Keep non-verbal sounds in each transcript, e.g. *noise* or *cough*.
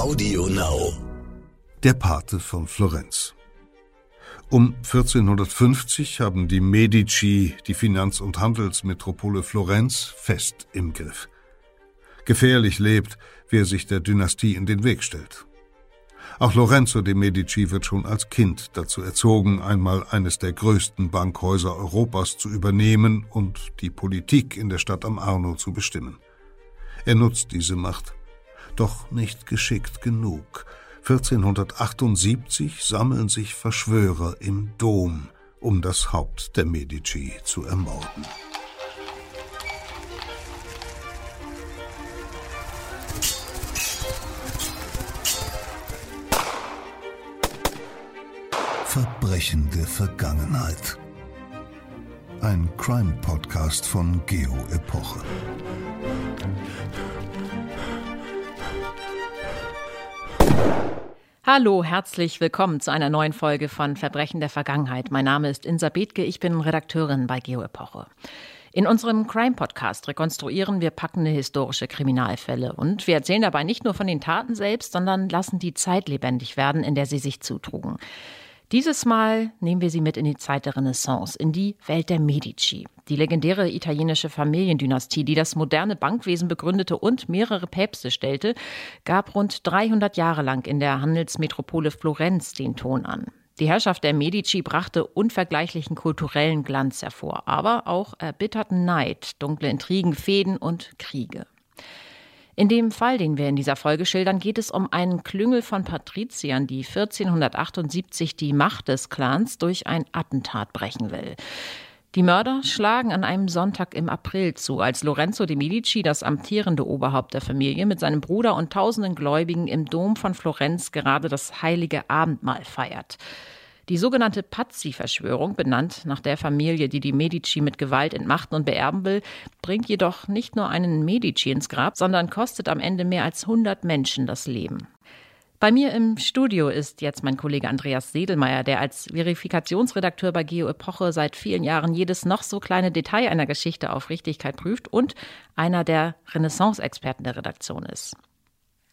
Audio Now. Der Pate von Florenz. Um 1450 haben die Medici die Finanz- und Handelsmetropole Florenz fest im Griff. Gefährlich lebt, wer sich der Dynastie in den Weg stellt. Auch Lorenzo de Medici wird schon als Kind dazu erzogen, einmal eines der größten Bankhäuser Europas zu übernehmen und die Politik in der Stadt am Arno zu bestimmen. Er nutzt diese Macht, doch nicht geschickt genug. 1478 sammeln sich Verschwörer im Dom, um das Haupt der Medici zu ermorden. Verbrechende Vergangenheit. Ein Crime-Podcast von Geo Epoche. Hallo, herzlich willkommen zu einer neuen Folge von Verbrechen der Vergangenheit. Mein Name ist Insa Bethke, ich bin Redakteurin bei Geo Epoche. In unserem Crime-Podcast rekonstruieren wir packende historische Kriminalfälle und wir erzählen dabei nicht nur von den Taten selbst, sondern lassen die Zeit lebendig werden, in der sie sich zutrugen. Dieses Mal nehmen wir Sie mit in die Zeit der Renaissance, in die Welt der Medici, die legendäre italienische Familiendynastie, die das moderne Bankwesen begründete und mehrere Päpste stellte, gab rund 300 Jahre lang in der Handelsmetropole Florenz den Ton an. Die Herrschaft der Medici brachte unvergleichlichen kulturellen Glanz hervor, aber auch erbitterten Neid, dunkle Intrigen, Fäden und Kriege. In dem Fall, den wir in dieser Folge schildern, geht es um einen Klüngel von Patriziern, die 1478 die Macht des Clans durch ein Attentat brechen will. Die Mörder schlagen an einem Sonntag im April zu, als Lorenzo de Medici, das amtierende Oberhaupt der Familie, mit seinem Bruder und tausenden Gläubigen im Dom von Florenz gerade das heilige Abendmahl feiert. Die sogenannte Pazzi-Verschwörung, benannt nach der Familie, die die Medici mit Gewalt entmachten und beerben will, bringt jedoch nicht nur einen Medici ins Grab, sondern kostet am Ende mehr als 100 Menschen das Leben. Bei mir im Studio ist jetzt mein Kollege Andreas Sedelmeier, der als Verifikationsredakteur bei Geo Epoche seit vielen Jahren jedes noch so kleine Detail einer Geschichte auf Richtigkeit prüft und einer der Renaissance-Experten der Redaktion ist.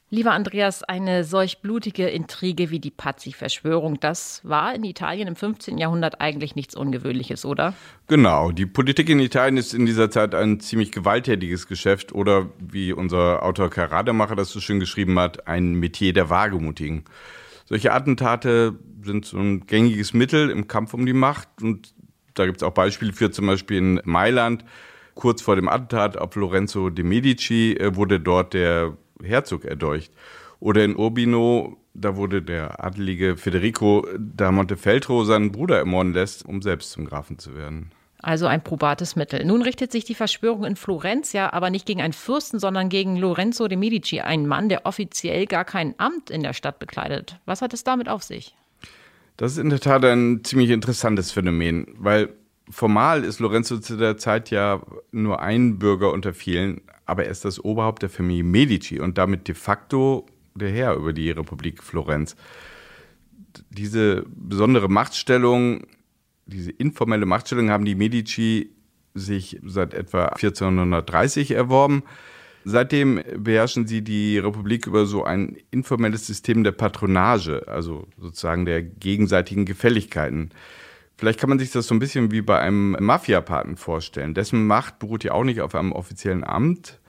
Lieber Andreas, eine solch blutige Intrige wie die Pazzi-Verschwörung, das war in Italien im 15. Jahrhundert eigentlich nichts Ungewöhnliches, oder? Genau, die Politik in Italien ist in dieser Zeit ein ziemlich gewalttätiges Geschäft oder, wie unser Autor Karl Rademacher das so schön geschrieben hat, ein Metier der Wagemutigen. Solche Attentate sind so ein gängiges Mittel im Kampf um die Macht und da gibt es auch Beispiele für, zum Beispiel in Mailand. Kurz vor dem Attentat auf Lorenzo de Medici äh, wurde dort der Herzog erdolcht. Oder in Urbino, da wurde der adelige Federico da Montefeltro seinen Bruder ermorden lässt, um selbst zum Grafen zu werden. Also ein probates Mittel. Nun richtet sich die Verschwörung in Florenz ja aber nicht gegen einen Fürsten, sondern gegen Lorenzo de Medici, einen Mann, der offiziell gar kein Amt in der Stadt bekleidet. Was hat es damit auf sich? Das ist in der Tat ein ziemlich interessantes Phänomen, weil formal ist Lorenzo zu der Zeit ja nur ein Bürger unter vielen, aber er ist das Oberhaupt der Familie Medici und damit de facto der Herr über die Republik Florenz. Diese besondere Machtstellung, diese informelle Machtstellung haben die Medici sich seit etwa 1430 erworben. Seitdem beherrschen sie die Republik über so ein informelles System der Patronage, also sozusagen der gegenseitigen Gefälligkeiten. Vielleicht kann man sich das so ein bisschen wie bei einem Mafiapaten vorstellen. Dessen Macht beruht ja auch nicht auf einem offiziellen Amt,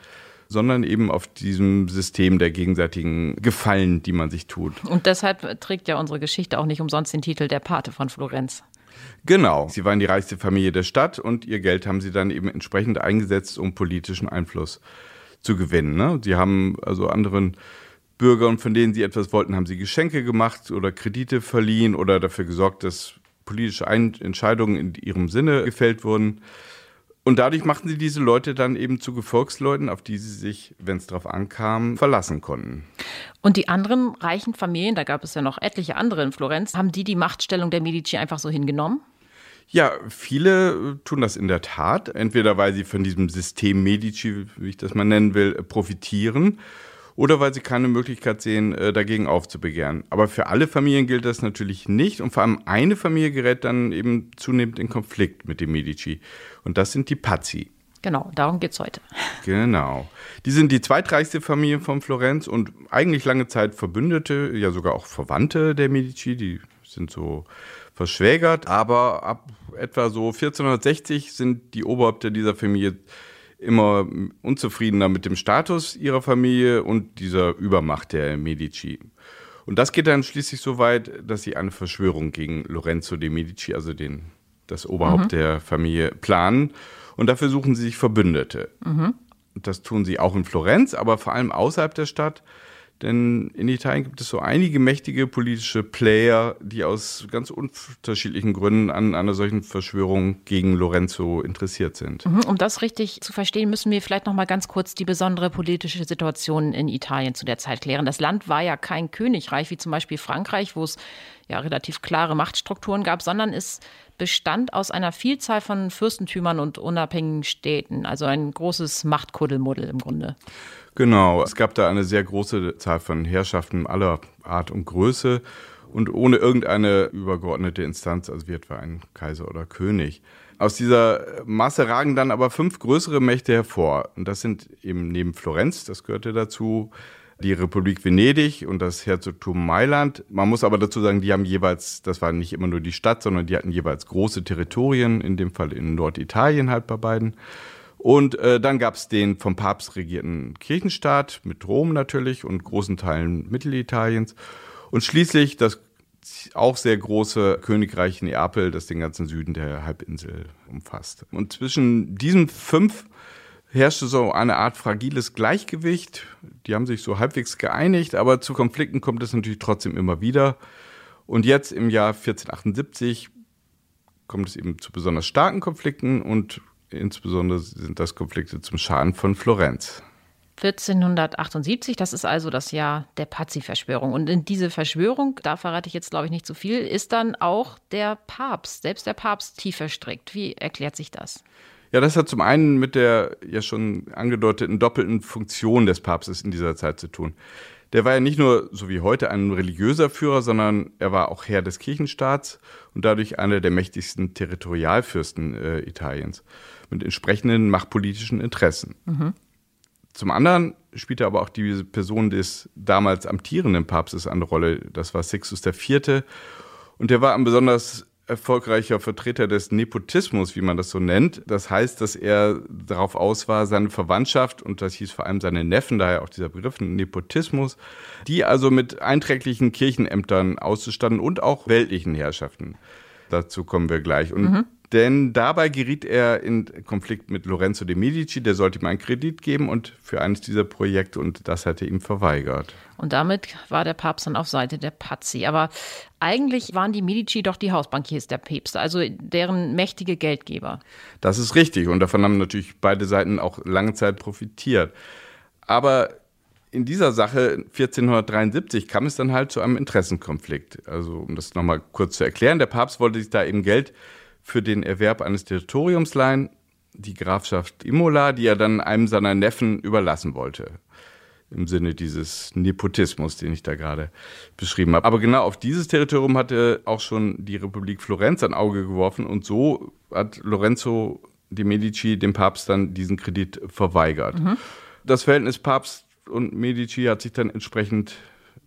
sondern eben auf diesem System der gegenseitigen Gefallen, die man sich tut. Und deshalb trägt ja unsere Geschichte auch nicht umsonst den Titel Der Pate von Florenz. Genau, sie waren die reichste Familie der Stadt und ihr Geld haben sie dann eben entsprechend eingesetzt, um politischen Einfluss zu gewinnen. Ne? Sie haben also anderen Bürgern, von denen sie etwas wollten, haben sie Geschenke gemacht oder Kredite verliehen oder dafür gesorgt, dass politische Entscheidungen in ihrem Sinne gefällt wurden. Und dadurch machten sie diese Leute dann eben zu Gefolgsleuten, auf die sie sich, wenn es darauf ankam, verlassen konnten. Und die anderen reichen Familien, da gab es ja noch etliche andere in Florenz, haben die die Machtstellung der Medici einfach so hingenommen? Ja, viele tun das in der Tat. Entweder weil sie von diesem System Medici, wie ich das mal nennen will, profitieren oder weil sie keine Möglichkeit sehen, äh, dagegen aufzubegehren. Aber für alle Familien gilt das natürlich nicht und vor allem eine Familie gerät dann eben zunehmend in Konflikt mit den Medici und das sind die Pazzi. Genau, darum geht es heute. Genau. Die sind die zweitreichste Familie von Florenz und eigentlich lange Zeit Verbündete, ja sogar auch Verwandte der Medici. Die sind so verschwägert. Aber ab etwa so 1460 sind die Oberhäupter dieser Familie immer unzufriedener mit dem Status ihrer Familie und dieser Übermacht der Medici. Und das geht dann schließlich so weit, dass sie eine Verschwörung gegen Lorenzo de Medici, also den, das Oberhaupt mhm. der Familie, planen. Und dafür suchen sie sich Verbündete. Mhm. Das tun sie auch in Florenz, aber vor allem außerhalb der Stadt. Denn in Italien gibt es so einige mächtige politische Player, die aus ganz unterschiedlichen Gründen an einer solchen Verschwörung gegen Lorenzo interessiert sind. Mhm, um das richtig zu verstehen, müssen wir vielleicht noch mal ganz kurz die besondere politische Situation in Italien zu der Zeit klären. Das Land war ja kein Königreich wie zum Beispiel Frankreich, wo es ja relativ klare Machtstrukturen gab, sondern es bestand aus einer Vielzahl von Fürstentümern und unabhängigen Städten, also ein großes Machtkuddelmuddel im Grunde. Genau, es gab da eine sehr große Zahl von Herrschaften aller Art und Größe und ohne irgendeine übergeordnete Instanz, also wie etwa ein Kaiser oder König. Aus dieser Masse ragen dann aber fünf größere Mächte hervor. Und das sind eben neben Florenz, das gehörte dazu, die Republik Venedig und das Herzogtum Mailand. Man muss aber dazu sagen, die haben jeweils, das war nicht immer nur die Stadt, sondern die hatten jeweils große Territorien, in dem Fall in Norditalien halt bei beiden. Und äh, dann gab es den vom Papst regierten Kirchenstaat mit Rom natürlich und großen Teilen Mittelitaliens. Und schließlich das auch sehr große Königreich Neapel, das den ganzen Süden der Halbinsel umfasst. Und zwischen diesen fünf herrschte so eine Art fragiles Gleichgewicht. Die haben sich so halbwegs geeinigt, aber zu Konflikten kommt es natürlich trotzdem immer wieder. Und jetzt im Jahr 1478 kommt es eben zu besonders starken Konflikten und insbesondere sind das Konflikte zum Schaden von Florenz. 1478, das ist also das Jahr der Pazzi-Verschwörung. Und in diese Verschwörung, da verrate ich jetzt glaube ich nicht zu viel, ist dann auch der Papst, selbst der Papst tief verstrickt. Wie erklärt sich das? Ja, das hat zum einen mit der ja schon angedeuteten doppelten Funktion des Papstes in dieser Zeit zu tun. Der war ja nicht nur, so wie heute, ein religiöser Führer, sondern er war auch Herr des Kirchenstaats und dadurch einer der mächtigsten Territorialfürsten äh, Italiens mit entsprechenden machtpolitischen Interessen. Mhm. Zum anderen spielte aber auch die Person des damals amtierenden Papstes eine Rolle. Das war Sixtus IV. Und der war ein besonders erfolgreicher Vertreter des Nepotismus, wie man das so nennt. Das heißt, dass er darauf aus war, seine Verwandtschaft, und das hieß vor allem seine Neffen, daher auch dieser Begriff Nepotismus, die also mit einträglichen Kirchenämtern auszustatten und auch weltlichen Herrschaften. Dazu kommen wir gleich. Und mhm. Denn dabei geriet er in Konflikt mit Lorenzo de Medici, der sollte ihm einen Kredit geben und für eines dieser Projekte und das hatte ihm verweigert. Und damit war der Papst dann auf Seite der Pazzi. Aber eigentlich waren die Medici doch die Hausbankiers der Päpste, also deren mächtige Geldgeber. Das ist richtig und davon haben natürlich beide Seiten auch lange Zeit profitiert. Aber in dieser Sache 1473 kam es dann halt zu einem Interessenkonflikt. Also um das nochmal kurz zu erklären, der Papst wollte sich da eben Geld für den Erwerb eines Territoriums leihen, die Grafschaft Imola, die er dann einem seiner Neffen überlassen wollte. Im Sinne dieses Nepotismus, den ich da gerade beschrieben habe. Aber genau auf dieses Territorium hatte auch schon die Republik Florenz ein Auge geworfen und so hat Lorenzo de Medici dem Papst dann diesen Kredit verweigert. Mhm. Das Verhältnis Papst und Medici hat sich dann entsprechend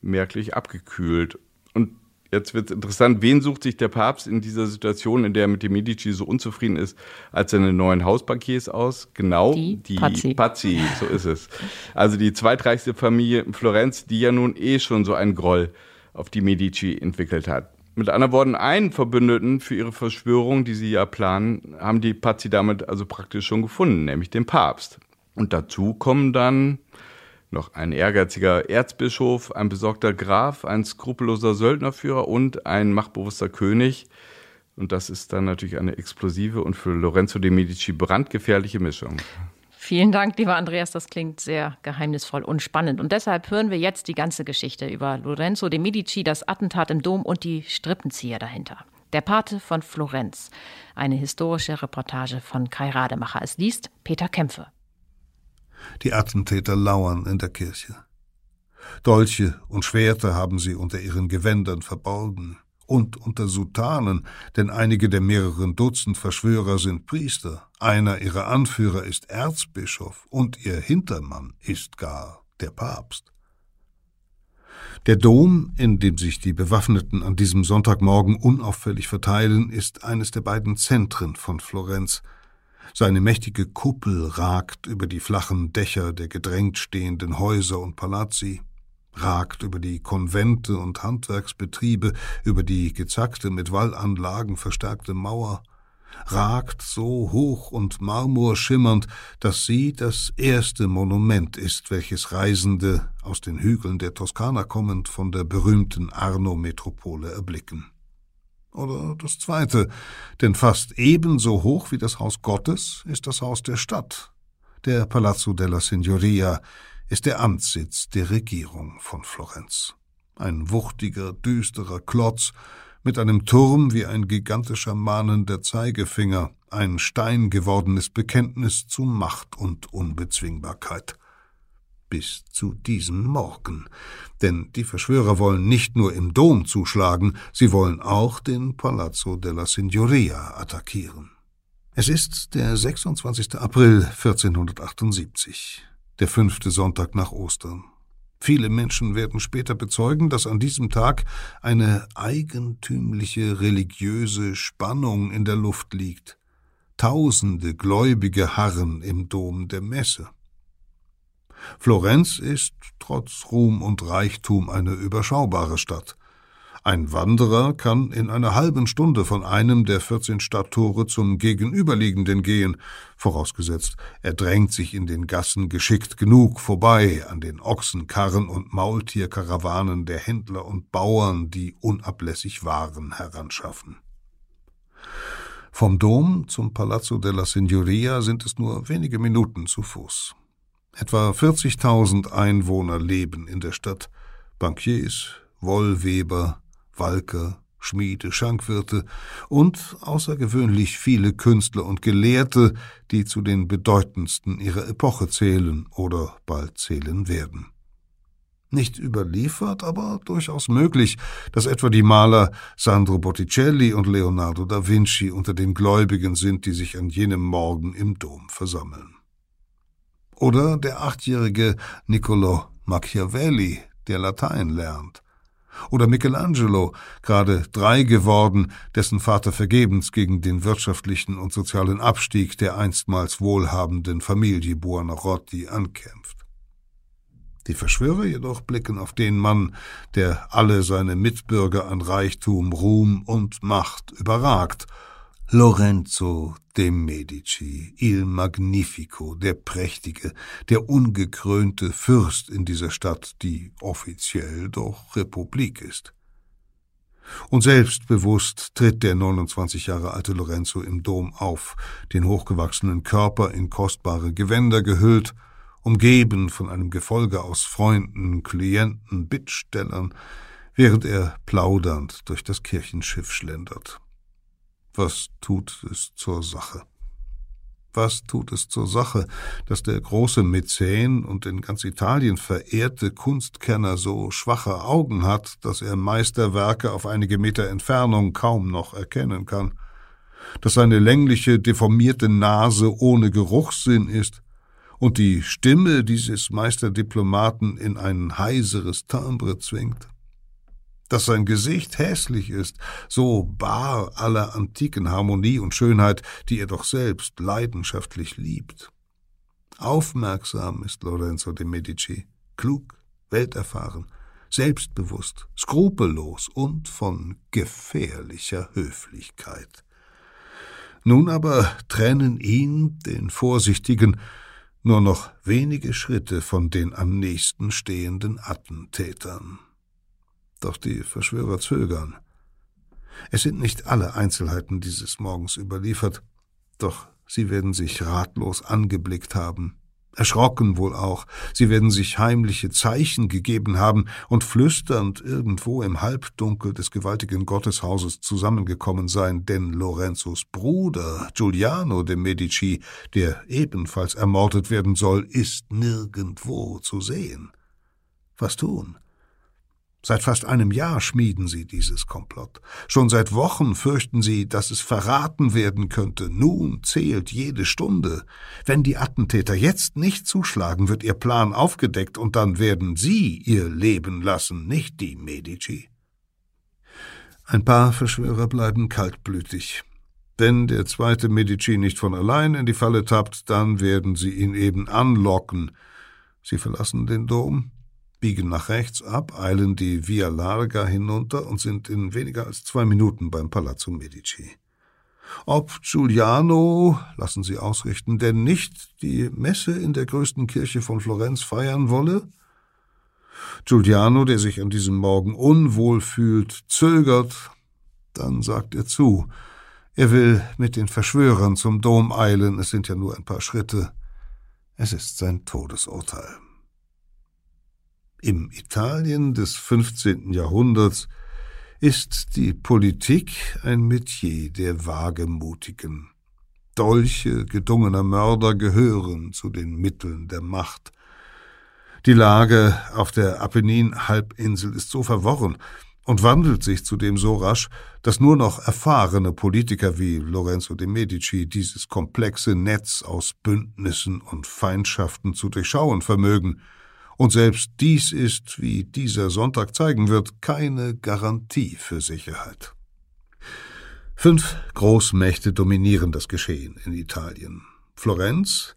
merklich abgekühlt. Jetzt wird es interessant, wen sucht sich der Papst in dieser Situation, in der er mit dem Medici so unzufrieden ist, als seine neuen Hausbankiers aus? Genau, die, die Pazzi. Pazzi, *laughs* so ist es. Also die zweitreichste Familie in Florenz, die ja nun eh schon so einen Groll auf die Medici entwickelt hat. Mit anderen Worten, einen Verbündeten für ihre Verschwörung, die sie ja planen, haben die Pazzi damit also praktisch schon gefunden, nämlich den Papst. Und dazu kommen dann noch ein ehrgeiziger Erzbischof, ein besorgter Graf, ein skrupelloser Söldnerführer und ein machtbewusster König. Und das ist dann natürlich eine explosive und für Lorenzo de Medici brandgefährliche Mischung. Vielen Dank, lieber Andreas. Das klingt sehr geheimnisvoll und spannend. Und deshalb hören wir jetzt die ganze Geschichte über Lorenzo de Medici, das Attentat im Dom und die Strippenzieher dahinter. Der Pate von Florenz. Eine historische Reportage von Kai Rademacher. Es liest Peter Kämpfe. Die Attentäter lauern in der Kirche. Dolche und Schwerter haben sie unter ihren Gewändern verborgen, und unter Sultanen, denn einige der mehreren Dutzend Verschwörer sind Priester, einer ihrer Anführer ist Erzbischof und ihr Hintermann ist gar der Papst. Der Dom, in dem sich die Bewaffneten an diesem Sonntagmorgen unauffällig verteilen, ist eines der beiden Zentren von Florenz. Seine mächtige Kuppel ragt über die flachen Dächer der gedrängt stehenden Häuser und Palazzi ragt über die Konvente und Handwerksbetriebe, über die gezackte, mit Wallanlagen verstärkte Mauer, ragt so hoch und marmorschimmernd, dass sie das erste Monument ist, welches Reisende aus den Hügeln der Toskana kommend von der berühmten Arno-Metropole erblicken. Oder das zweite, denn fast ebenso hoch wie das Haus Gottes ist das Haus der Stadt, der Palazzo della Signoria, ist der Amtssitz der Regierung von Florenz. Ein wuchtiger, düsterer Klotz mit einem Turm wie ein gigantischer mahnender Zeigefinger, ein steingewordenes Bekenntnis zu Macht und Unbezwingbarkeit. Bis zu diesem Morgen. Denn die Verschwörer wollen nicht nur im Dom zuschlagen, sie wollen auch den Palazzo della Signoria attackieren. Es ist der 26. April 1478 der fünfte Sonntag nach Ostern. Viele Menschen werden später bezeugen, dass an diesem Tag eine eigentümliche religiöse Spannung in der Luft liegt. Tausende Gläubige harren im Dom der Messe. Florenz ist trotz Ruhm und Reichtum eine überschaubare Stadt. Ein Wanderer kann in einer halben Stunde von einem der 14 Stadttore zum gegenüberliegenden gehen, vorausgesetzt, er drängt sich in den Gassen geschickt genug vorbei an den Ochsenkarren und Maultierkarawanen der Händler und Bauern, die unablässig Waren heranschaffen. Vom Dom zum Palazzo della Signoria sind es nur wenige Minuten zu Fuß. Etwa 40.000 Einwohner leben in der Stadt, Bankiers, Wollweber, Walker, Schmiede, Schankwirte und außergewöhnlich viele Künstler und Gelehrte, die zu den bedeutendsten ihrer Epoche zählen oder bald zählen werden. Nicht überliefert, aber durchaus möglich, dass etwa die Maler Sandro Botticelli und Leonardo da Vinci unter den Gläubigen sind, die sich an jenem Morgen im Dom versammeln. Oder der achtjährige Niccolo Machiavelli, der Latein lernt, oder Michelangelo, gerade drei geworden, dessen Vater vergebens gegen den wirtschaftlichen und sozialen Abstieg der einstmals wohlhabenden Familie Buonarroti ankämpft. Die Verschwörer jedoch blicken auf den Mann, der alle seine Mitbürger an Reichtum, Ruhm und Macht überragt Lorenzo de Medici, il Magnifico, der Prächtige, der ungekrönte Fürst in dieser Stadt, die offiziell doch Republik ist. Und selbstbewusst tritt der 29 Jahre alte Lorenzo im Dom auf, den hochgewachsenen Körper in kostbare Gewänder gehüllt, umgeben von einem Gefolge aus Freunden, Klienten, Bittstellern, während er plaudernd durch das Kirchenschiff schlendert. Was tut es zur Sache? Was tut es zur Sache, dass der große Mäzen und in ganz Italien verehrte Kunstkenner so schwache Augen hat, dass er Meisterwerke auf einige Meter Entfernung kaum noch erkennen kann, dass seine längliche, deformierte Nase ohne Geruchssinn ist und die Stimme dieses Meisterdiplomaten in ein heiseres Timbre zwingt? Dass sein Gesicht hässlich ist, so bar aller antiken Harmonie und Schönheit, die er doch selbst leidenschaftlich liebt. Aufmerksam ist Lorenzo de Medici, klug, welterfahren, selbstbewusst, skrupellos und von gefährlicher Höflichkeit. Nun aber trennen ihn, den Vorsichtigen, nur noch wenige Schritte von den am nächsten stehenden Attentätern. Doch die Verschwörer zögern. Es sind nicht alle Einzelheiten dieses Morgens überliefert, doch sie werden sich ratlos angeblickt haben, erschrocken wohl auch, sie werden sich heimliche Zeichen gegeben haben und flüsternd irgendwo im Halbdunkel des gewaltigen Gotteshauses zusammengekommen sein, denn Lorenzos Bruder Giuliano de Medici, der ebenfalls ermordet werden soll, ist nirgendwo zu sehen. Was tun? Seit fast einem Jahr schmieden sie dieses Komplott. Schon seit Wochen fürchten sie, dass es verraten werden könnte. Nun zählt jede Stunde. Wenn die Attentäter jetzt nicht zuschlagen, wird ihr Plan aufgedeckt und dann werden sie ihr Leben lassen, nicht die Medici. Ein paar Verschwörer bleiben kaltblütig. Wenn der zweite Medici nicht von allein in die Falle tappt, dann werden sie ihn eben anlocken. Sie verlassen den Dom, biegen nach rechts ab, eilen die Via Larga hinunter und sind in weniger als zwei Minuten beim Palazzo Medici. Ob Giuliano, lassen Sie ausrichten, denn nicht die Messe in der größten Kirche von Florenz feiern wolle? Giuliano, der sich an diesem Morgen unwohl fühlt, zögert, dann sagt er zu. Er will mit den Verschwörern zum Dom eilen, es sind ja nur ein paar Schritte. Es ist sein Todesurteil. Im Italien des 15. Jahrhunderts ist die Politik ein Metier der Wagemutigen. Dolche gedungener Mörder gehören zu den Mitteln der Macht. Die Lage auf der Apennin-Halbinsel ist so verworren und wandelt sich zudem so rasch, dass nur noch erfahrene Politiker wie Lorenzo de Medici dieses komplexe Netz aus Bündnissen und Feindschaften zu durchschauen vermögen, und selbst dies ist, wie dieser Sonntag zeigen wird, keine Garantie für Sicherheit. Fünf Großmächte dominieren das Geschehen in Italien. Florenz,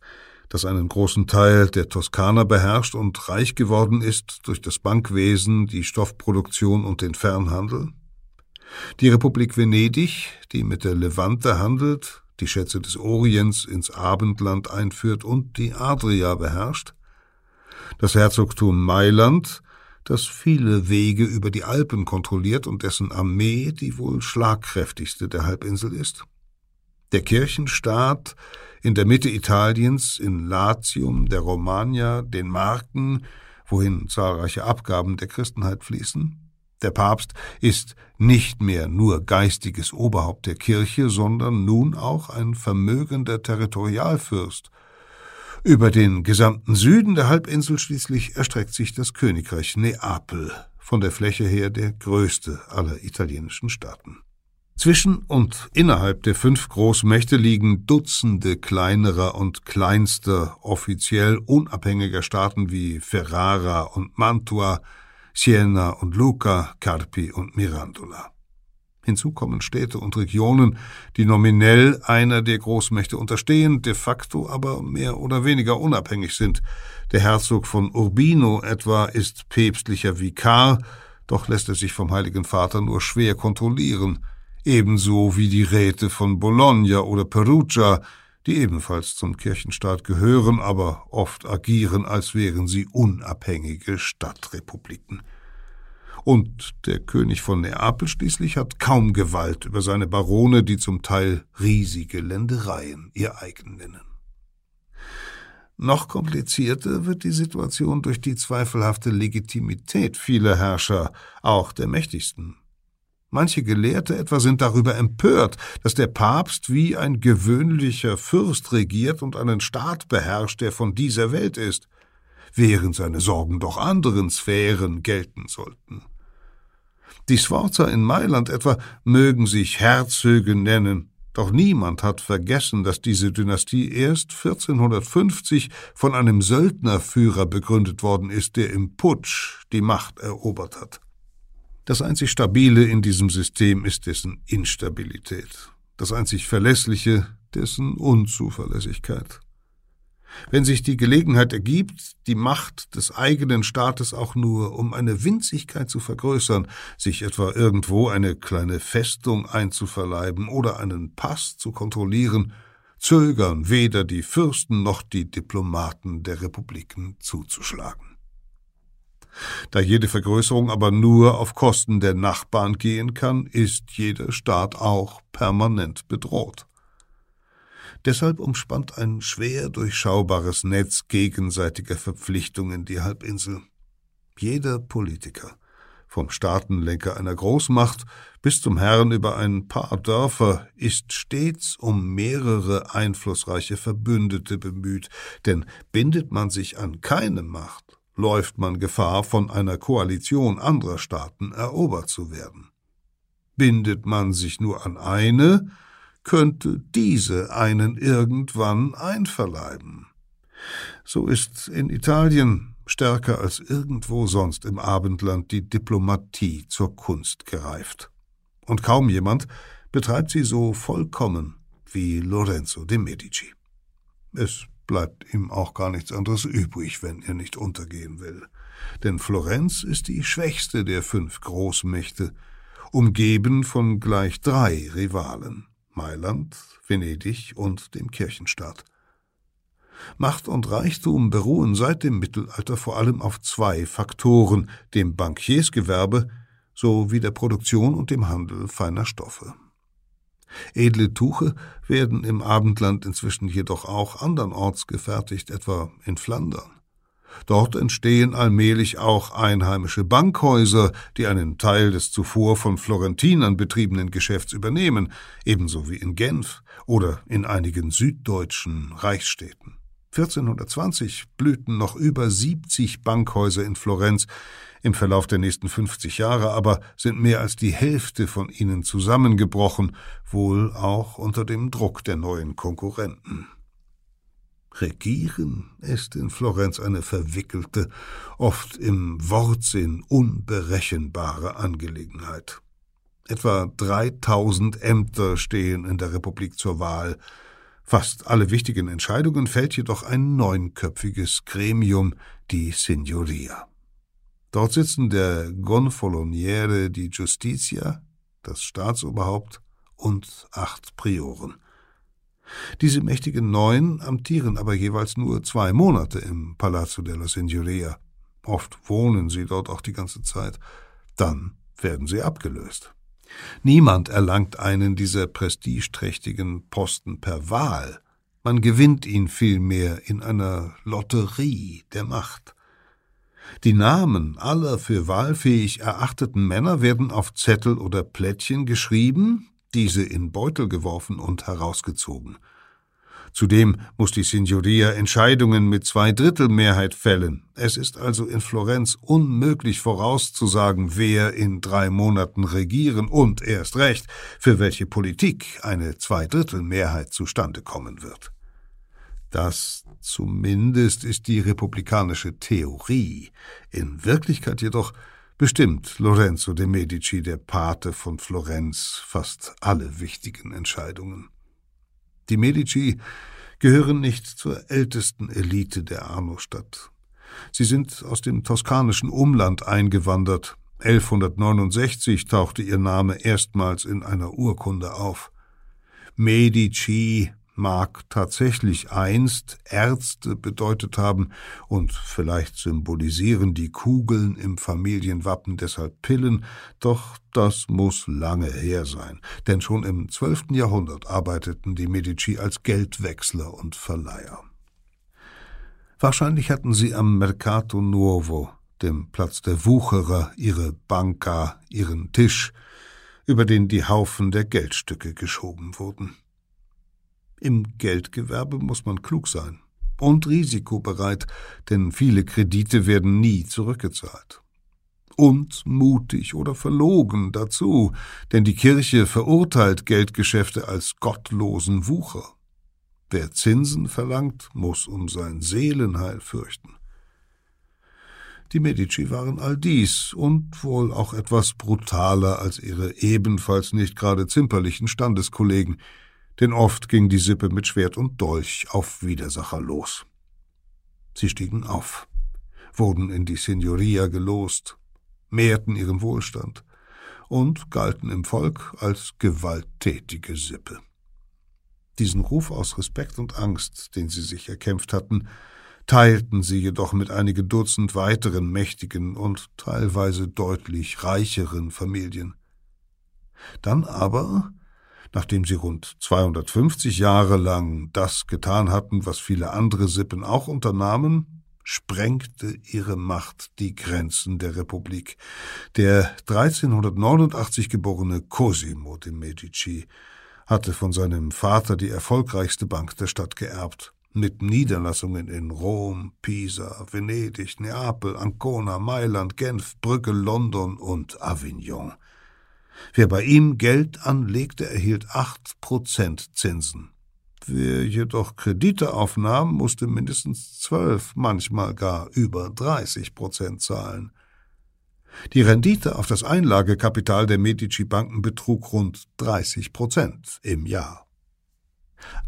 das einen großen Teil der Toskana beherrscht und reich geworden ist durch das Bankwesen, die Stoffproduktion und den Fernhandel. Die Republik Venedig, die mit der Levante handelt, die Schätze des Orients ins Abendland einführt und die Adria beherrscht das Herzogtum Mailand, das viele Wege über die Alpen kontrolliert und dessen Armee die wohl schlagkräftigste der Halbinsel ist. Der Kirchenstaat in der Mitte Italiens, in Latium, der Romagna, den Marken, wohin zahlreiche Abgaben der Christenheit fließen. Der Papst ist nicht mehr nur geistiges Oberhaupt der Kirche, sondern nun auch ein vermögender Territorialfürst über den gesamten Süden der Halbinsel schließlich erstreckt sich das Königreich Neapel, von der Fläche her der größte aller italienischen Staaten. Zwischen und innerhalb der fünf Großmächte liegen Dutzende kleinerer und kleinster, offiziell unabhängiger Staaten wie Ferrara und Mantua, Siena und Lucca, Carpi und Mirandola. Hinzu kommen Städte und Regionen, die nominell einer der Großmächte unterstehen, de facto aber mehr oder weniger unabhängig sind. Der Herzog von Urbino etwa ist päpstlicher Vikar, doch lässt er sich vom Heiligen Vater nur schwer kontrollieren, ebenso wie die Räte von Bologna oder Perugia, die ebenfalls zum Kirchenstaat gehören, aber oft agieren, als wären sie unabhängige Stadtrepubliken. Und der König von Neapel schließlich hat kaum Gewalt über seine Barone, die zum Teil riesige Ländereien ihr eigen nennen. Noch komplizierter wird die Situation durch die zweifelhafte Legitimität vieler Herrscher, auch der mächtigsten. Manche Gelehrte etwa sind darüber empört, dass der Papst wie ein gewöhnlicher Fürst regiert und einen Staat beherrscht, der von dieser Welt ist, während seine Sorgen doch anderen Sphären gelten sollten. Die Sforza in Mailand etwa mögen sich Herzöge nennen, doch niemand hat vergessen, dass diese Dynastie erst 1450 von einem Söldnerführer begründet worden ist, der im Putsch die Macht erobert hat. Das einzig Stabile in diesem System ist dessen Instabilität, das einzig Verlässliche dessen Unzuverlässigkeit. Wenn sich die Gelegenheit ergibt, die Macht des eigenen Staates auch nur um eine Winzigkeit zu vergrößern, sich etwa irgendwo eine kleine Festung einzuverleiben oder einen Pass zu kontrollieren, zögern weder die Fürsten noch die Diplomaten der Republiken zuzuschlagen. Da jede Vergrößerung aber nur auf Kosten der Nachbarn gehen kann, ist jeder Staat auch permanent bedroht. Deshalb umspannt ein schwer durchschaubares Netz gegenseitiger Verpflichtungen die Halbinsel. Jeder Politiker, vom Staatenlenker einer Großmacht bis zum Herrn über ein paar Dörfer, ist stets um mehrere einflussreiche Verbündete bemüht, denn bindet man sich an keine Macht, läuft man Gefahr, von einer Koalition anderer Staaten erobert zu werden. Bindet man sich nur an eine, könnte diese einen irgendwann einverleiben. So ist in Italien stärker als irgendwo sonst im Abendland die Diplomatie zur Kunst gereift. Und kaum jemand betreibt sie so vollkommen wie Lorenzo de Medici. Es bleibt ihm auch gar nichts anderes übrig, wenn er nicht untergehen will. Denn Florenz ist die schwächste der fünf Großmächte, umgeben von gleich drei Rivalen Mailand, Venedig und dem Kirchenstaat. Macht und Reichtum beruhen seit dem Mittelalter vor allem auf zwei Faktoren, dem Bankiersgewerbe sowie der Produktion und dem Handel feiner Stoffe. Edle Tuche werden im Abendland inzwischen jedoch auch andernorts gefertigt, etwa in Flandern. Dort entstehen allmählich auch einheimische Bankhäuser, die einen Teil des zuvor von Florentinern betriebenen Geschäfts übernehmen, ebenso wie in Genf oder in einigen süddeutschen Reichsstädten. 1420 blühten noch über 70 Bankhäuser in Florenz, im Verlauf der nächsten 50 Jahre aber sind mehr als die Hälfte von ihnen zusammengebrochen, wohl auch unter dem Druck der neuen Konkurrenten. Regieren ist in Florenz eine verwickelte, oft im Wortsinn unberechenbare Angelegenheit. Etwa 3000 Ämter stehen in der Republik zur Wahl. Fast alle wichtigen Entscheidungen fällt jedoch ein neunköpfiges Gremium, die Signoria. Dort sitzen der Gonfaloniere di Justitia, das Staatsoberhaupt, und acht Prioren. Diese mächtigen Neun amtieren aber jeweils nur zwei Monate im Palazzo della Signoria. Oft wohnen sie dort auch die ganze Zeit. Dann werden sie abgelöst. Niemand erlangt einen dieser prestigeträchtigen Posten per Wahl. Man gewinnt ihn vielmehr in einer Lotterie der Macht. Die Namen aller für wahlfähig erachteten Männer werden auf Zettel oder Plättchen geschrieben, diese in Beutel geworfen und herausgezogen. Zudem muss die Signoria Entscheidungen mit Zweidrittelmehrheit fällen. Es ist also in Florenz unmöglich vorauszusagen, wer in drei Monaten regieren und erst recht, für welche Politik eine Zweidrittelmehrheit zustande kommen wird. Das zumindest ist die republikanische Theorie. In Wirklichkeit jedoch bestimmt Lorenzo de Medici, der Pate von Florenz, fast alle wichtigen Entscheidungen. Die Medici gehören nicht zur ältesten Elite der Arno-Stadt. Sie sind aus dem toskanischen Umland eingewandert. 1169 tauchte ihr Name erstmals in einer Urkunde auf. Medici mag tatsächlich einst Ärzte bedeutet haben, und vielleicht symbolisieren die Kugeln im Familienwappen deshalb Pillen, doch das muss lange her sein, denn schon im zwölften Jahrhundert arbeiteten die Medici als Geldwechsler und Verleiher. Wahrscheinlich hatten sie am Mercato Nuovo, dem Platz der Wucherer, ihre Banca, ihren Tisch, über den die Haufen der Geldstücke geschoben wurden. Im Geldgewerbe muss man klug sein und risikobereit, denn viele Kredite werden nie zurückgezahlt. Und mutig oder verlogen dazu, denn die Kirche verurteilt Geldgeschäfte als gottlosen Wucher. Wer Zinsen verlangt, muss um sein Seelenheil fürchten. Die Medici waren all dies und wohl auch etwas brutaler als ihre ebenfalls nicht gerade zimperlichen Standeskollegen, denn oft ging die Sippe mit Schwert und Dolch auf Widersacher los. Sie stiegen auf, wurden in die Signoria gelost, mehrten ihren Wohlstand und galten im Volk als gewalttätige Sippe. Diesen Ruf aus Respekt und Angst, den sie sich erkämpft hatten, teilten sie jedoch mit einige Dutzend weiteren mächtigen und teilweise deutlich reicheren Familien. Dann aber nachdem sie rund 250 Jahre lang das getan hatten, was viele andere Sippen auch unternahmen, sprengte ihre Macht die Grenzen der Republik. Der 1389 geborene Cosimo de Medici hatte von seinem Vater die erfolgreichste Bank der Stadt geerbt, mit Niederlassungen in Rom, Pisa, Venedig, Neapel, Ancona, Mailand, Genf, Brügge, London und Avignon. Wer bei ihm Geld anlegte, erhielt acht Prozent Zinsen. Wer jedoch Kredite aufnahm, musste mindestens zwölf, manchmal gar über 30 Prozent zahlen. Die Rendite auf das Einlagekapital der Medici-Banken betrug rund 30 Prozent im Jahr.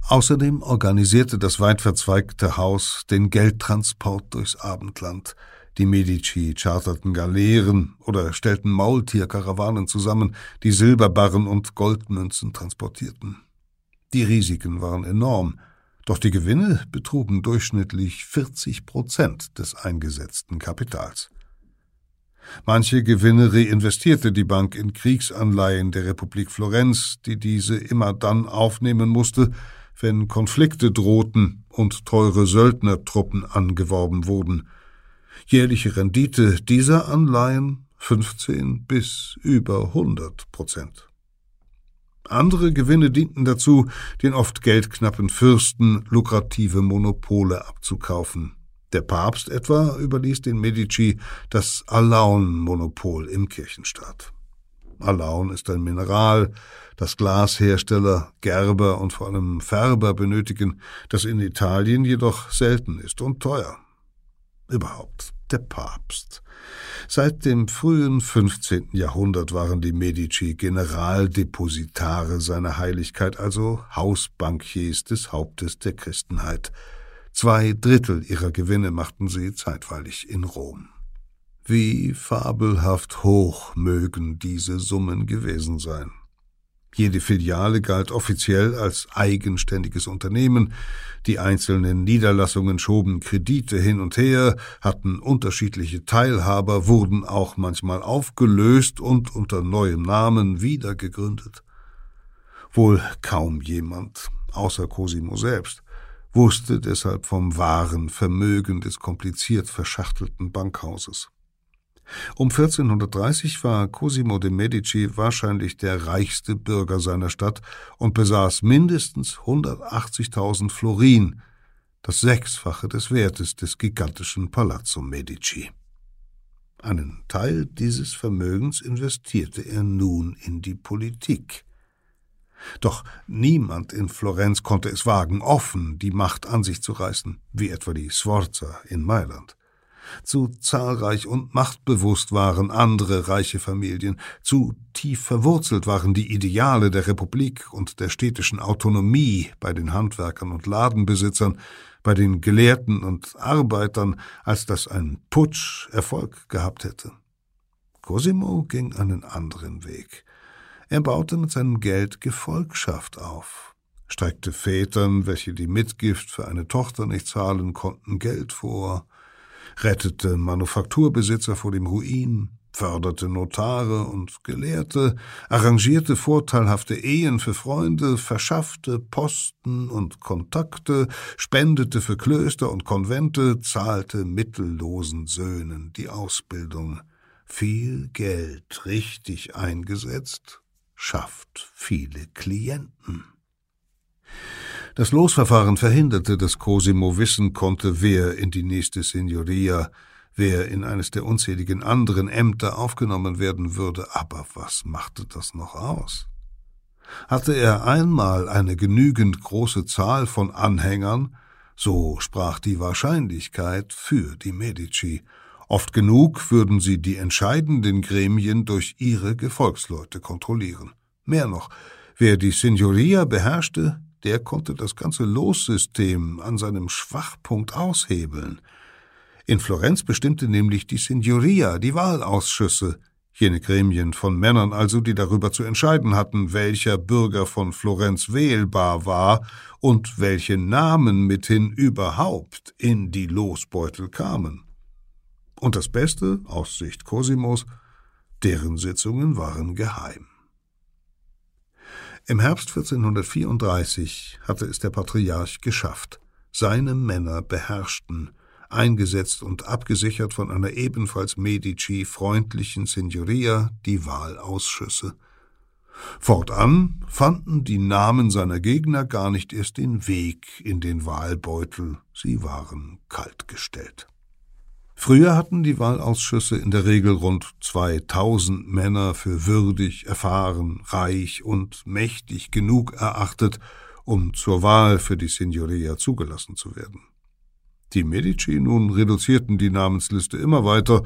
Außerdem organisierte das weit verzweigte Haus den Geldtransport durchs Abendland. Die Medici charterten Galeeren oder stellten Maultierkarawanen zusammen, die Silberbarren und Goldmünzen transportierten. Die Risiken waren enorm, doch die Gewinne betrugen durchschnittlich 40 Prozent des eingesetzten Kapitals. Manche Gewinne reinvestierte die Bank in Kriegsanleihen der Republik Florenz, die diese immer dann aufnehmen musste, wenn Konflikte drohten und teure Söldnertruppen angeworben wurden. Jährliche Rendite dieser Anleihen 15 bis über 100 Prozent. Andere Gewinne dienten dazu, den oft geldknappen Fürsten lukrative Monopole abzukaufen. Der Papst etwa überließ den Medici das Alaun-Monopol im Kirchenstaat. Alaun ist ein Mineral, das Glashersteller, Gerber und vor allem Färber benötigen, das in Italien jedoch selten ist und teuer. Überhaupt der Papst. Seit dem frühen 15. Jahrhundert waren die Medici Generaldepositare seiner Heiligkeit, also Hausbankiers des Hauptes der Christenheit. Zwei Drittel ihrer Gewinne machten sie zeitweilig in Rom. Wie fabelhaft hoch mögen diese Summen gewesen sein. Jede Filiale galt offiziell als eigenständiges Unternehmen, die einzelnen Niederlassungen schoben Kredite hin und her, hatten unterschiedliche Teilhaber, wurden auch manchmal aufgelöst und unter neuem Namen wieder gegründet. Wohl kaum jemand, außer Cosimo selbst, wusste deshalb vom wahren Vermögen des kompliziert verschachtelten Bankhauses. Um 1430 war Cosimo de' Medici wahrscheinlich der reichste Bürger seiner Stadt und besaß mindestens 180.000 Florin, das Sechsfache des Wertes des gigantischen Palazzo Medici. Einen Teil dieses Vermögens investierte er nun in die Politik. Doch niemand in Florenz konnte es wagen, offen die Macht an sich zu reißen, wie etwa die Sforza in Mailand. Zu zahlreich und machtbewusst waren andere reiche Familien, zu tief verwurzelt waren die Ideale der Republik und der städtischen Autonomie bei den Handwerkern und Ladenbesitzern, bei den Gelehrten und Arbeitern, als dass ein Putsch Erfolg gehabt hätte. Cosimo ging einen anderen Weg. Er baute mit seinem Geld Gefolgschaft auf, streckte Vätern, welche die Mitgift für eine Tochter nicht zahlen konnten, Geld vor, rettete Manufakturbesitzer vor dem Ruin, förderte Notare und Gelehrte, arrangierte vorteilhafte Ehen für Freunde, verschaffte Posten und Kontakte, spendete für Klöster und Konvente, zahlte mittellosen Söhnen die Ausbildung. Viel Geld richtig eingesetzt schafft viele Klienten. Das Losverfahren verhinderte, dass Cosimo wissen konnte, wer in die nächste Signoria, wer in eines der unzähligen anderen Ämter aufgenommen werden würde, aber was machte das noch aus? Hatte er einmal eine genügend große Zahl von Anhängern, so sprach die Wahrscheinlichkeit für die Medici. Oft genug würden sie die entscheidenden Gremien durch ihre Gefolgsleute kontrollieren. Mehr noch, wer die Signoria beherrschte, der konnte das ganze Lossystem an seinem Schwachpunkt aushebeln. In Florenz bestimmte nämlich die Signoria die Wahlausschüsse, jene Gremien von Männern also, die darüber zu entscheiden hatten, welcher Bürger von Florenz wählbar war und welche Namen mithin überhaupt in die Losbeutel kamen. Und das Beste, aus Sicht Cosimos, deren Sitzungen waren geheim. Im Herbst 1434 hatte es der Patriarch geschafft. Seine Männer beherrschten, eingesetzt und abgesichert von einer ebenfalls Medici freundlichen Signoria, die Wahlausschüsse. Fortan fanden die Namen seiner Gegner gar nicht erst den Weg in den Wahlbeutel, sie waren kaltgestellt. Früher hatten die Wahlausschüsse in der Regel rund 2000 Männer für würdig, erfahren, reich und mächtig genug erachtet, um zur Wahl für die Signoria zugelassen zu werden. Die Medici nun reduzierten die Namensliste immer weiter,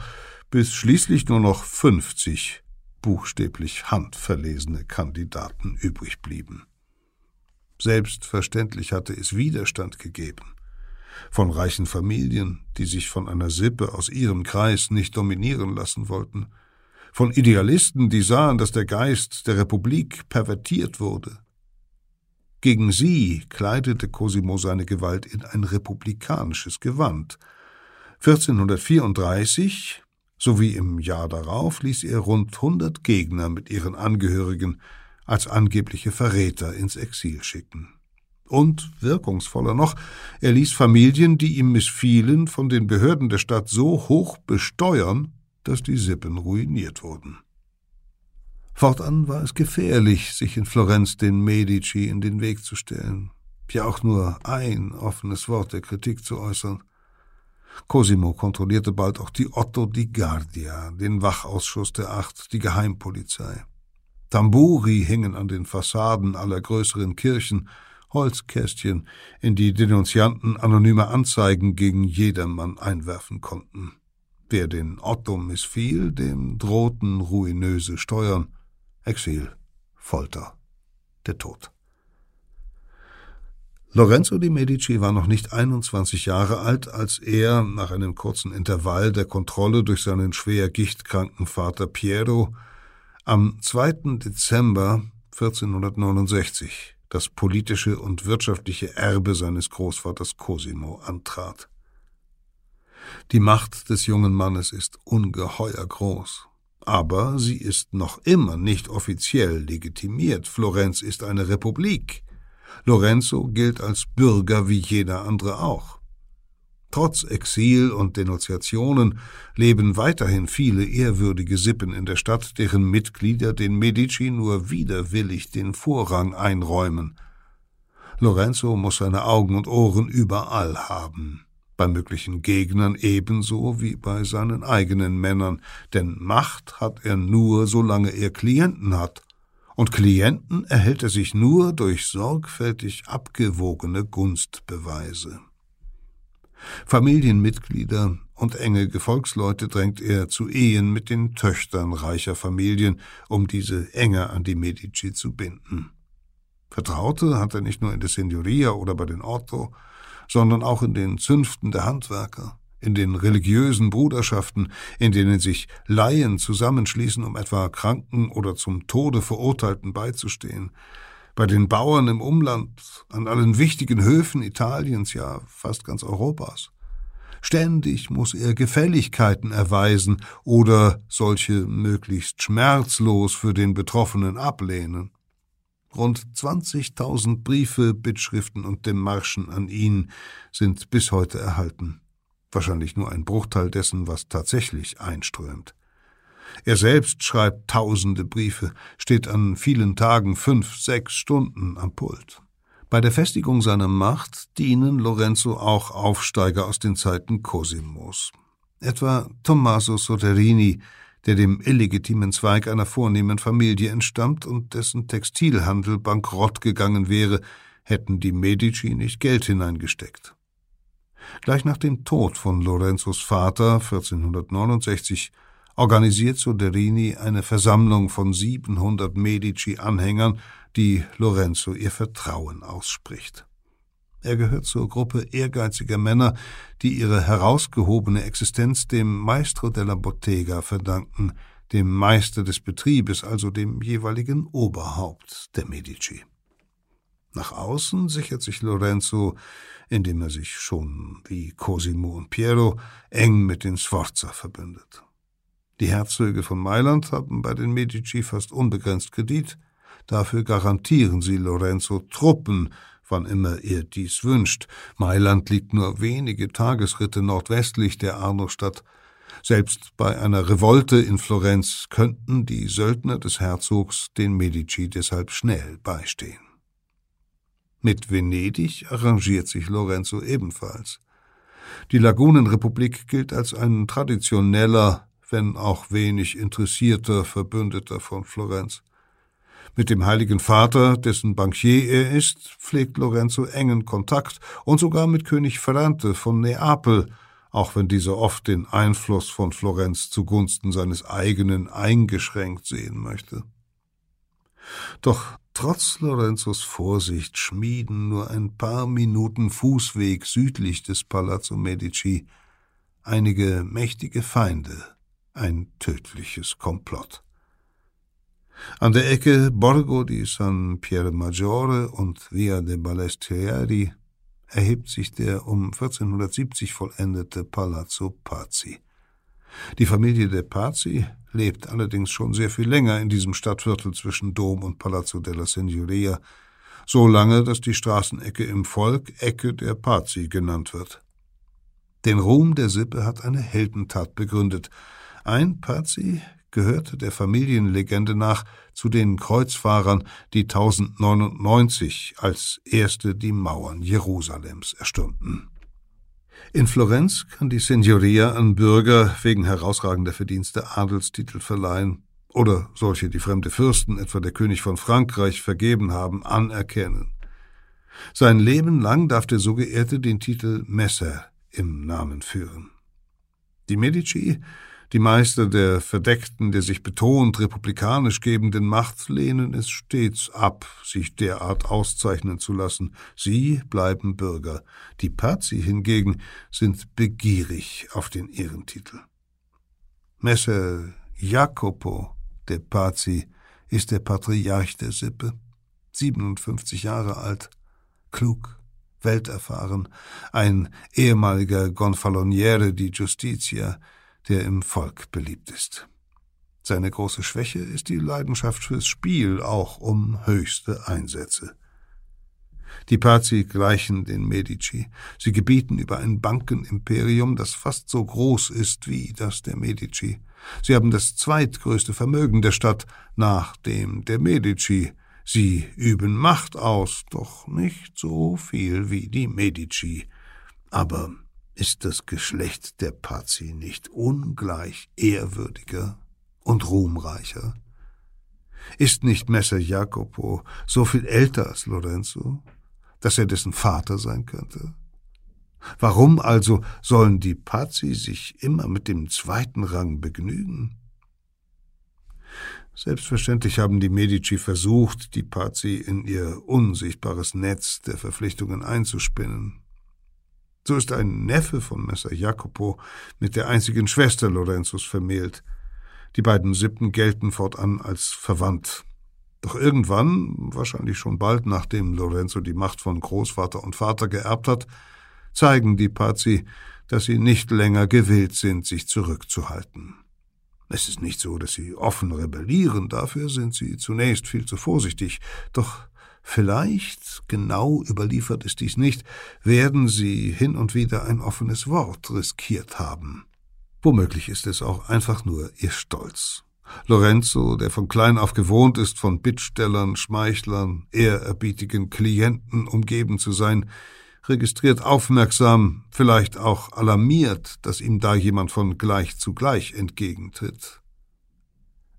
bis schließlich nur noch 50 buchstäblich handverlesene Kandidaten übrig blieben. Selbstverständlich hatte es Widerstand gegeben. Von reichen Familien, die sich von einer Sippe aus ihrem Kreis nicht dominieren lassen wollten, von Idealisten, die sahen, dass der Geist der Republik pervertiert wurde. Gegen sie kleidete Cosimo seine Gewalt in ein republikanisches Gewand. 1434 sowie im Jahr darauf ließ er rund hundert Gegner mit ihren Angehörigen als angebliche Verräter ins Exil schicken. Und, wirkungsvoller noch, er ließ Familien, die ihm missfielen, von den Behörden der Stadt so hoch besteuern, dass die Sippen ruiniert wurden. Fortan war es gefährlich, sich in Florenz den Medici in den Weg zu stellen, ja auch nur ein offenes Wort der Kritik zu äußern. Cosimo kontrollierte bald auch die Otto di Guardia, den Wachausschuss der Acht, die Geheimpolizei. Tamburi hingen an den Fassaden aller größeren Kirchen, Holzkästchen, in die Denunzianten anonyme Anzeigen gegen jedermann einwerfen konnten. Wer den Otto missfiel, dem drohten ruinöse Steuern, Exil, Folter, der Tod. Lorenzo di Medici war noch nicht 21 Jahre alt, als er, nach einem kurzen Intervall der Kontrolle durch seinen schwer gichtkranken Vater Piero, am 2. Dezember 1469 das politische und wirtschaftliche Erbe seines Großvaters Cosimo antrat. Die Macht des jungen Mannes ist ungeheuer groß, aber sie ist noch immer nicht offiziell legitimiert. Florenz ist eine Republik. Lorenzo gilt als Bürger wie jeder andere auch. Trotz Exil und Denunziationen leben weiterhin viele ehrwürdige Sippen in der Stadt, deren Mitglieder den Medici nur widerwillig den Vorrang einräumen. Lorenzo muss seine Augen und Ohren überall haben, bei möglichen Gegnern ebenso wie bei seinen eigenen Männern, denn Macht hat er nur, solange er Klienten hat, und Klienten erhält er sich nur durch sorgfältig abgewogene Gunstbeweise. Familienmitglieder und enge Gefolgsleute drängt er zu Ehen mit den Töchtern reicher Familien, um diese enger an die Medici zu binden. Vertraute hat er nicht nur in der Signoria oder bei den Otto, sondern auch in den Zünften der Handwerker, in den religiösen Bruderschaften, in denen sich Laien zusammenschließen, um etwa Kranken oder zum Tode Verurteilten beizustehen, bei den Bauern im Umland, an allen wichtigen Höfen Italiens, ja fast ganz Europas. Ständig muss er Gefälligkeiten erweisen oder solche möglichst schmerzlos für den Betroffenen ablehnen. Rund 20.000 Briefe, Bittschriften und Demarschen an ihn sind bis heute erhalten. Wahrscheinlich nur ein Bruchteil dessen, was tatsächlich einströmt. Er selbst schreibt tausende Briefe, steht an vielen Tagen fünf, sechs Stunden am Pult. Bei der Festigung seiner Macht dienen Lorenzo auch Aufsteiger aus den Zeiten Cosimos. Etwa Tommaso Soderini, der dem illegitimen Zweig einer vornehmen Familie entstammt und dessen Textilhandel bankrott gegangen wäre, hätten die Medici nicht Geld hineingesteckt. Gleich nach dem Tod von Lorenzos Vater 1469 organisiert Soderini eine Versammlung von 700 Medici-Anhängern, die Lorenzo ihr Vertrauen ausspricht. Er gehört zur Gruppe ehrgeiziger Männer, die ihre herausgehobene Existenz dem Maestro della Bottega verdanken, dem Meister des Betriebes, also dem jeweiligen Oberhaupt der Medici. Nach außen sichert sich Lorenzo, indem er sich schon wie Cosimo und Piero eng mit den Sforza verbündet. Die Herzöge von Mailand haben bei den Medici fast unbegrenzt Kredit. Dafür garantieren sie Lorenzo Truppen, wann immer er dies wünscht. Mailand liegt nur wenige Tagesritte nordwestlich der Arno-Stadt. Selbst bei einer Revolte in Florenz könnten die Söldner des Herzogs den Medici deshalb schnell beistehen. Mit Venedig arrangiert sich Lorenzo ebenfalls. Die Lagunenrepublik gilt als ein traditioneller, wenn auch wenig interessierter Verbündeter von Florenz. Mit dem Heiligen Vater, dessen Bankier er ist, pflegt Lorenzo engen Kontakt und sogar mit König Ferrante von Neapel, auch wenn dieser oft den Einfluss von Florenz zugunsten seines eigenen eingeschränkt sehen möchte. Doch trotz Lorenzos Vorsicht schmieden nur ein paar Minuten Fußweg südlich des Palazzo Medici einige mächtige Feinde, ein tödliches Komplott. An der Ecke Borgo di San Pier Maggiore und Via de Ballestieri erhebt sich der um 1470 vollendete Palazzo Pazzi. Die Familie de Pazzi lebt allerdings schon sehr viel länger in diesem Stadtviertel zwischen Dom und Palazzo della Signoria, so lange, dass die Straßenecke im Volk Ecke der Pazzi genannt wird. Den Ruhm der Sippe hat eine Heldentat begründet. Ein Pazzi gehörte der Familienlegende nach zu den Kreuzfahrern, die 1099 als erste die Mauern Jerusalems erstürmten. In Florenz kann die Signoria an Bürger wegen herausragender Verdienste Adelstitel verleihen oder solche, die fremde Fürsten, etwa der König von Frankreich, vergeben haben, anerkennen. Sein Leben lang darf der so Geehrte den Titel Messer im Namen führen. Die Medici die Meister der verdeckten, der sich betont republikanisch gebenden Macht lehnen es stets ab, sich derart auszeichnen zu lassen. Sie bleiben Bürger. Die Pazzi hingegen sind begierig auf den Ehrentitel. Messer Jacopo de Pazzi ist der Patriarch der Sippe, 57 Jahre alt, klug, welterfahren, ein ehemaliger Gonfaloniere di Giustizia, der im Volk beliebt ist. Seine große Schwäche ist die Leidenschaft fürs Spiel, auch um höchste Einsätze. Die Pazzi gleichen den Medici. Sie gebieten über ein Bankenimperium, das fast so groß ist wie das der Medici. Sie haben das zweitgrößte Vermögen der Stadt nach dem der Medici. Sie üben Macht aus, doch nicht so viel wie die Medici. Aber ist das Geschlecht der Pazzi nicht ungleich ehrwürdiger und ruhmreicher? Ist nicht Messer Jacopo so viel älter als Lorenzo, dass er dessen Vater sein könnte? Warum also sollen die Pazzi sich immer mit dem zweiten Rang begnügen? Selbstverständlich haben die Medici versucht, die Pazzi in ihr unsichtbares Netz der Verpflichtungen einzuspinnen. So ist ein Neffe von Messer Jacopo mit der einzigen Schwester Lorenzos vermählt. Die beiden Sippen gelten fortan als verwandt. Doch irgendwann, wahrscheinlich schon bald nachdem Lorenzo die Macht von Großvater und Vater geerbt hat, zeigen die Pazzi, dass sie nicht länger gewillt sind, sich zurückzuhalten. Es ist nicht so, dass sie offen rebellieren, dafür sind sie zunächst viel zu vorsichtig, doch Vielleicht, genau überliefert ist dies nicht, werden sie hin und wieder ein offenes Wort riskiert haben. Womöglich ist es auch einfach nur ihr Stolz. Lorenzo, der von klein auf gewohnt ist, von Bittstellern, Schmeichlern, ehrerbietigen Klienten umgeben zu sein, registriert aufmerksam, vielleicht auch alarmiert, dass ihm da jemand von gleich zu gleich entgegentritt.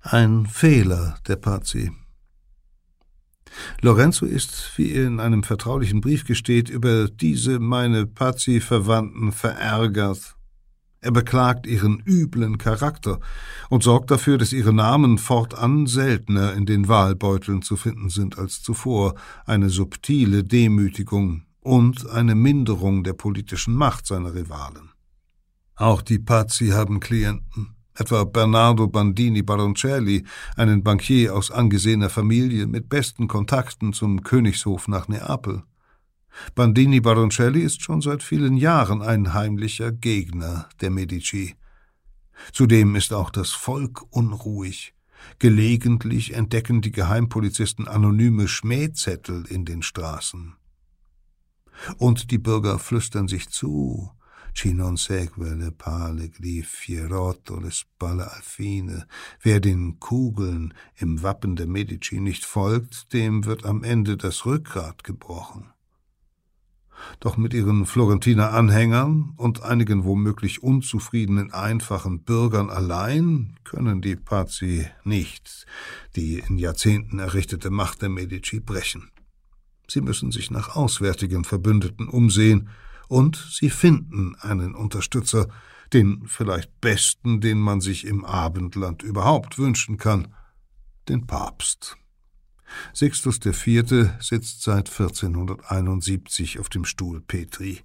Ein Fehler der Pazzi. Lorenzo ist, wie in einem vertraulichen Brief gesteht, über diese meine Pazzi-Verwandten verärgert. Er beklagt ihren üblen Charakter und sorgt dafür, dass ihre Namen fortan seltener in den Wahlbeuteln zu finden sind als zuvor, eine subtile Demütigung und eine Minderung der politischen Macht seiner Rivalen. Auch die Pazzi haben Klienten etwa Bernardo Bandini Baroncelli, einen Bankier aus angesehener Familie mit besten Kontakten zum Königshof nach Neapel. Bandini Baroncelli ist schon seit vielen Jahren ein heimlicher Gegner der Medici. Zudem ist auch das Volk unruhig. Gelegentlich entdecken die Geheimpolizisten anonyme Schmähzettel in den Straßen. Und die Bürger flüstern sich zu, Ci non segue le pale fierotto le spalle alfine. Wer den Kugeln im Wappen der Medici nicht folgt, dem wird am Ende das Rückgrat gebrochen. Doch mit ihren Florentiner Anhängern und einigen womöglich unzufriedenen einfachen Bürgern allein können die Pazzi nicht die in Jahrzehnten errichtete Macht der Medici brechen. Sie müssen sich nach auswärtigen Verbündeten umsehen, und sie finden einen Unterstützer, den vielleicht besten, den man sich im Abendland überhaupt wünschen kann, den Papst. Sixtus IV. sitzt seit 1471 auf dem Stuhl Petri.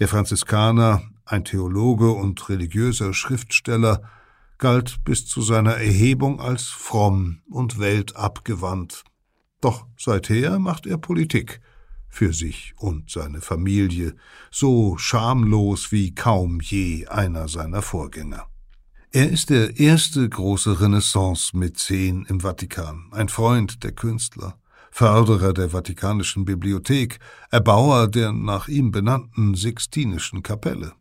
Der Franziskaner, ein Theologe und religiöser Schriftsteller, galt bis zu seiner Erhebung als fromm und weltabgewandt. Doch seither macht er Politik für sich und seine Familie, so schamlos wie kaum je einer seiner Vorgänger. Er ist der erste große Renaissance-Mäzen im Vatikan, ein Freund der Künstler, Förderer der Vatikanischen Bibliothek, Erbauer der nach ihm benannten Sixtinischen Kapelle.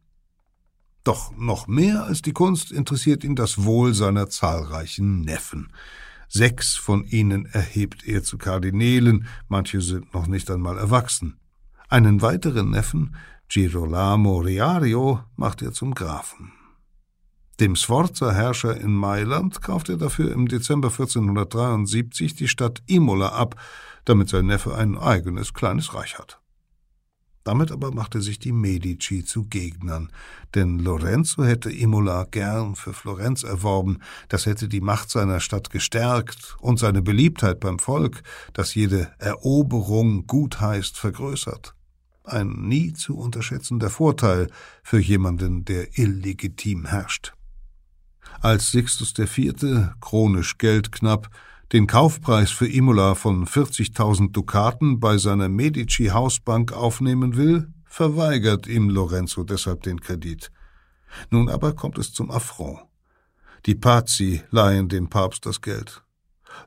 Doch noch mehr als die Kunst interessiert ihn das Wohl seiner zahlreichen Neffen. Sechs von ihnen erhebt er zu Kardinälen, manche sind noch nicht einmal erwachsen. Einen weiteren Neffen, Girolamo Riario, macht er zum Grafen. Dem Sforza-Herrscher in Mailand kauft er dafür im Dezember 1473 die Stadt Imola ab, damit sein Neffe ein eigenes kleines Reich hat. Damit aber machte sich die Medici zu Gegnern, denn Lorenzo hätte Imola gern für Florenz erworben, das hätte die Macht seiner Stadt gestärkt und seine Beliebtheit beim Volk, das jede Eroberung gutheißt, vergrößert. Ein nie zu unterschätzender Vorteil für jemanden, der illegitim herrscht als Sixtus IV., chronisch geldknapp, den Kaufpreis für Imola von 40.000 Dukaten bei seiner Medici-Hausbank aufnehmen will, verweigert ihm Lorenzo deshalb den Kredit. Nun aber kommt es zum Affront. Die Pazzi leihen dem Papst das Geld.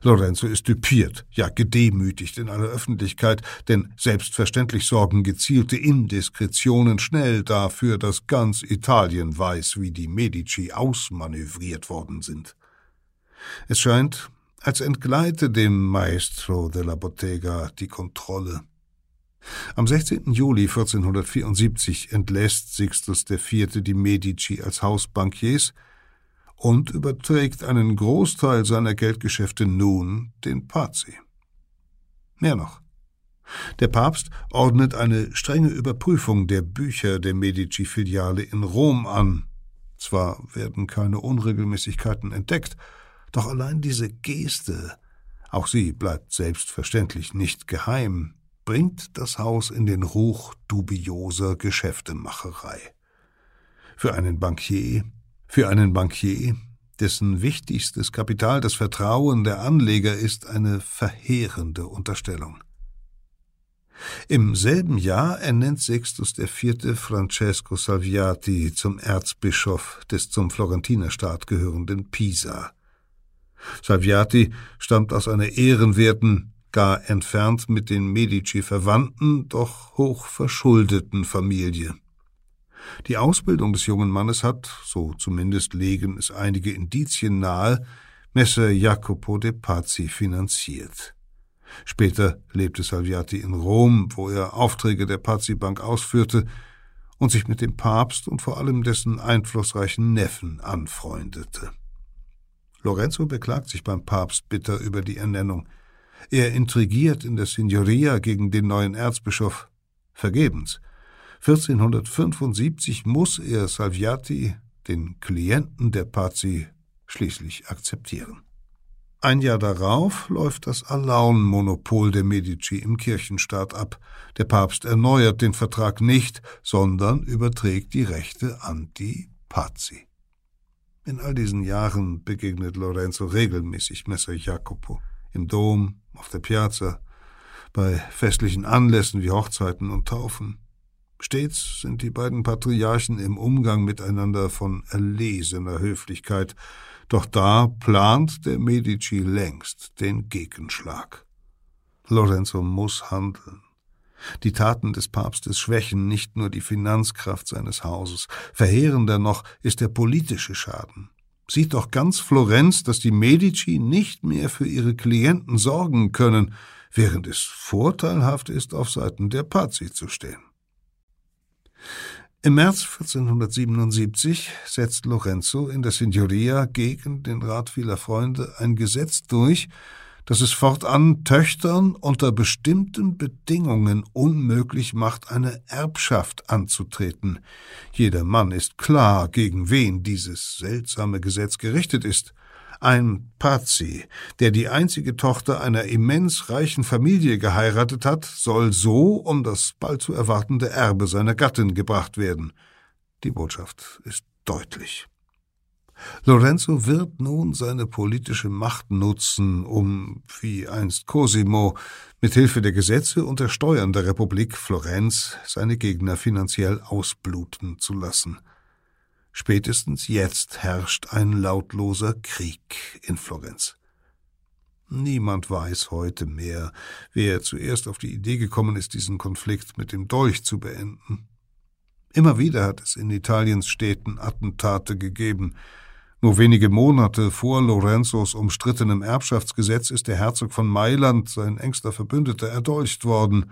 Lorenzo ist düpiert, ja gedemütigt in aller Öffentlichkeit, denn selbstverständlich sorgen gezielte Indiskretionen schnell dafür, dass ganz Italien weiß, wie die Medici ausmanövriert worden sind. Es scheint, als entgleite dem Maestro della Bottega die Kontrolle. Am 16. Juli 1474 entlässt Sixtus IV. die Medici als Hausbankiers, und überträgt einen Großteil seiner Geldgeschäfte nun den Pazi. Mehr noch. Der Papst ordnet eine strenge Überprüfung der Bücher der Medici-Filiale in Rom an. Zwar werden keine Unregelmäßigkeiten entdeckt, doch allein diese Geste, auch sie bleibt selbstverständlich nicht geheim, bringt das Haus in den Ruch dubioser Geschäftemacherei. Für einen Bankier für einen Bankier, dessen wichtigstes Kapital das Vertrauen der Anleger ist, eine verheerende Unterstellung. Im selben Jahr ernennt Sextus IV. Francesco Salviati zum Erzbischof des zum Florentinerstaat gehörenden Pisa. Salviati stammt aus einer ehrenwerten, gar entfernt mit den Medici verwandten, doch hoch verschuldeten Familie. Die Ausbildung des jungen Mannes hat, so zumindest legen es einige Indizien nahe, Messer Jacopo de Pazzi finanziert. Später lebte Salviati in Rom, wo er Aufträge der Pazzi Bank ausführte und sich mit dem Papst und vor allem dessen einflussreichen Neffen anfreundete. Lorenzo beklagt sich beim Papst bitter über die Ernennung. Er intrigiert in der Signoria gegen den neuen Erzbischof. Vergebens. 1475 muss er Salviati, den Klienten der Pazzi, schließlich akzeptieren. Ein Jahr darauf läuft das Alaun-Monopol der Medici im Kirchenstaat ab. Der Papst erneuert den Vertrag nicht, sondern überträgt die Rechte an die Pazzi. In all diesen Jahren begegnet Lorenzo regelmäßig Messer Jacopo. Im Dom, auf der Piazza, bei festlichen Anlässen wie Hochzeiten und Taufen. Stets sind die beiden Patriarchen im Umgang miteinander von erlesener Höflichkeit, doch da plant der Medici längst den Gegenschlag. Lorenzo muss handeln. Die Taten des Papstes schwächen nicht nur die Finanzkraft seines Hauses, verheerender noch ist der politische Schaden. Sieht doch ganz Florenz, dass die Medici nicht mehr für ihre Klienten sorgen können, während es vorteilhaft ist, auf Seiten der Pazzi zu stehen. Im März 1477 setzt Lorenzo in der Signoria gegen den Rat vieler Freunde ein Gesetz durch, dass es fortan Töchtern unter bestimmten Bedingungen unmöglich macht, eine Erbschaft anzutreten. Jeder Mann ist klar, gegen wen dieses seltsame Gesetz gerichtet ist. Ein Pazi, der die einzige Tochter einer immens reichen Familie geheiratet hat, soll so um das bald zu erwartende Erbe seiner Gattin gebracht werden. Die Botschaft ist deutlich. Lorenzo wird nun seine politische Macht nutzen, um, wie einst Cosimo, mit Hilfe der Gesetze und der Steuern der Republik Florenz seine Gegner finanziell ausbluten zu lassen. Spätestens jetzt herrscht ein lautloser Krieg in Florenz. Niemand weiß heute mehr, wer zuerst auf die Idee gekommen ist, diesen Konflikt mit dem Dolch zu beenden. Immer wieder hat es in Italiens Städten Attentate gegeben, nur wenige Monate vor Lorenzos umstrittenem Erbschaftsgesetz ist der Herzog von Mailand, sein engster Verbündeter, erdolcht worden.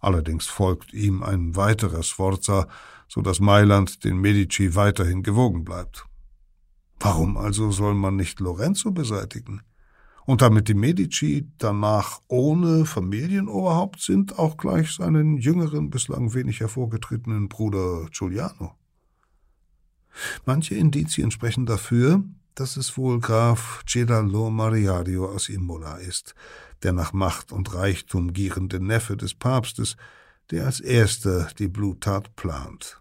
Allerdings folgt ihm ein weiterer Sforza, so dass Mailand den Medici weiterhin gewogen bleibt. Warum also soll man nicht Lorenzo beseitigen? Und damit die Medici danach ohne Familienoberhaupt sind, auch gleich seinen jüngeren, bislang wenig hervorgetretenen Bruder Giuliano. Manche Indizien sprechen dafür, dass es wohl Graf Cedalo Mariario aus Imola ist, der nach Macht und Reichtum gierende Neffe des Papstes, der als erster die Bluttat plant.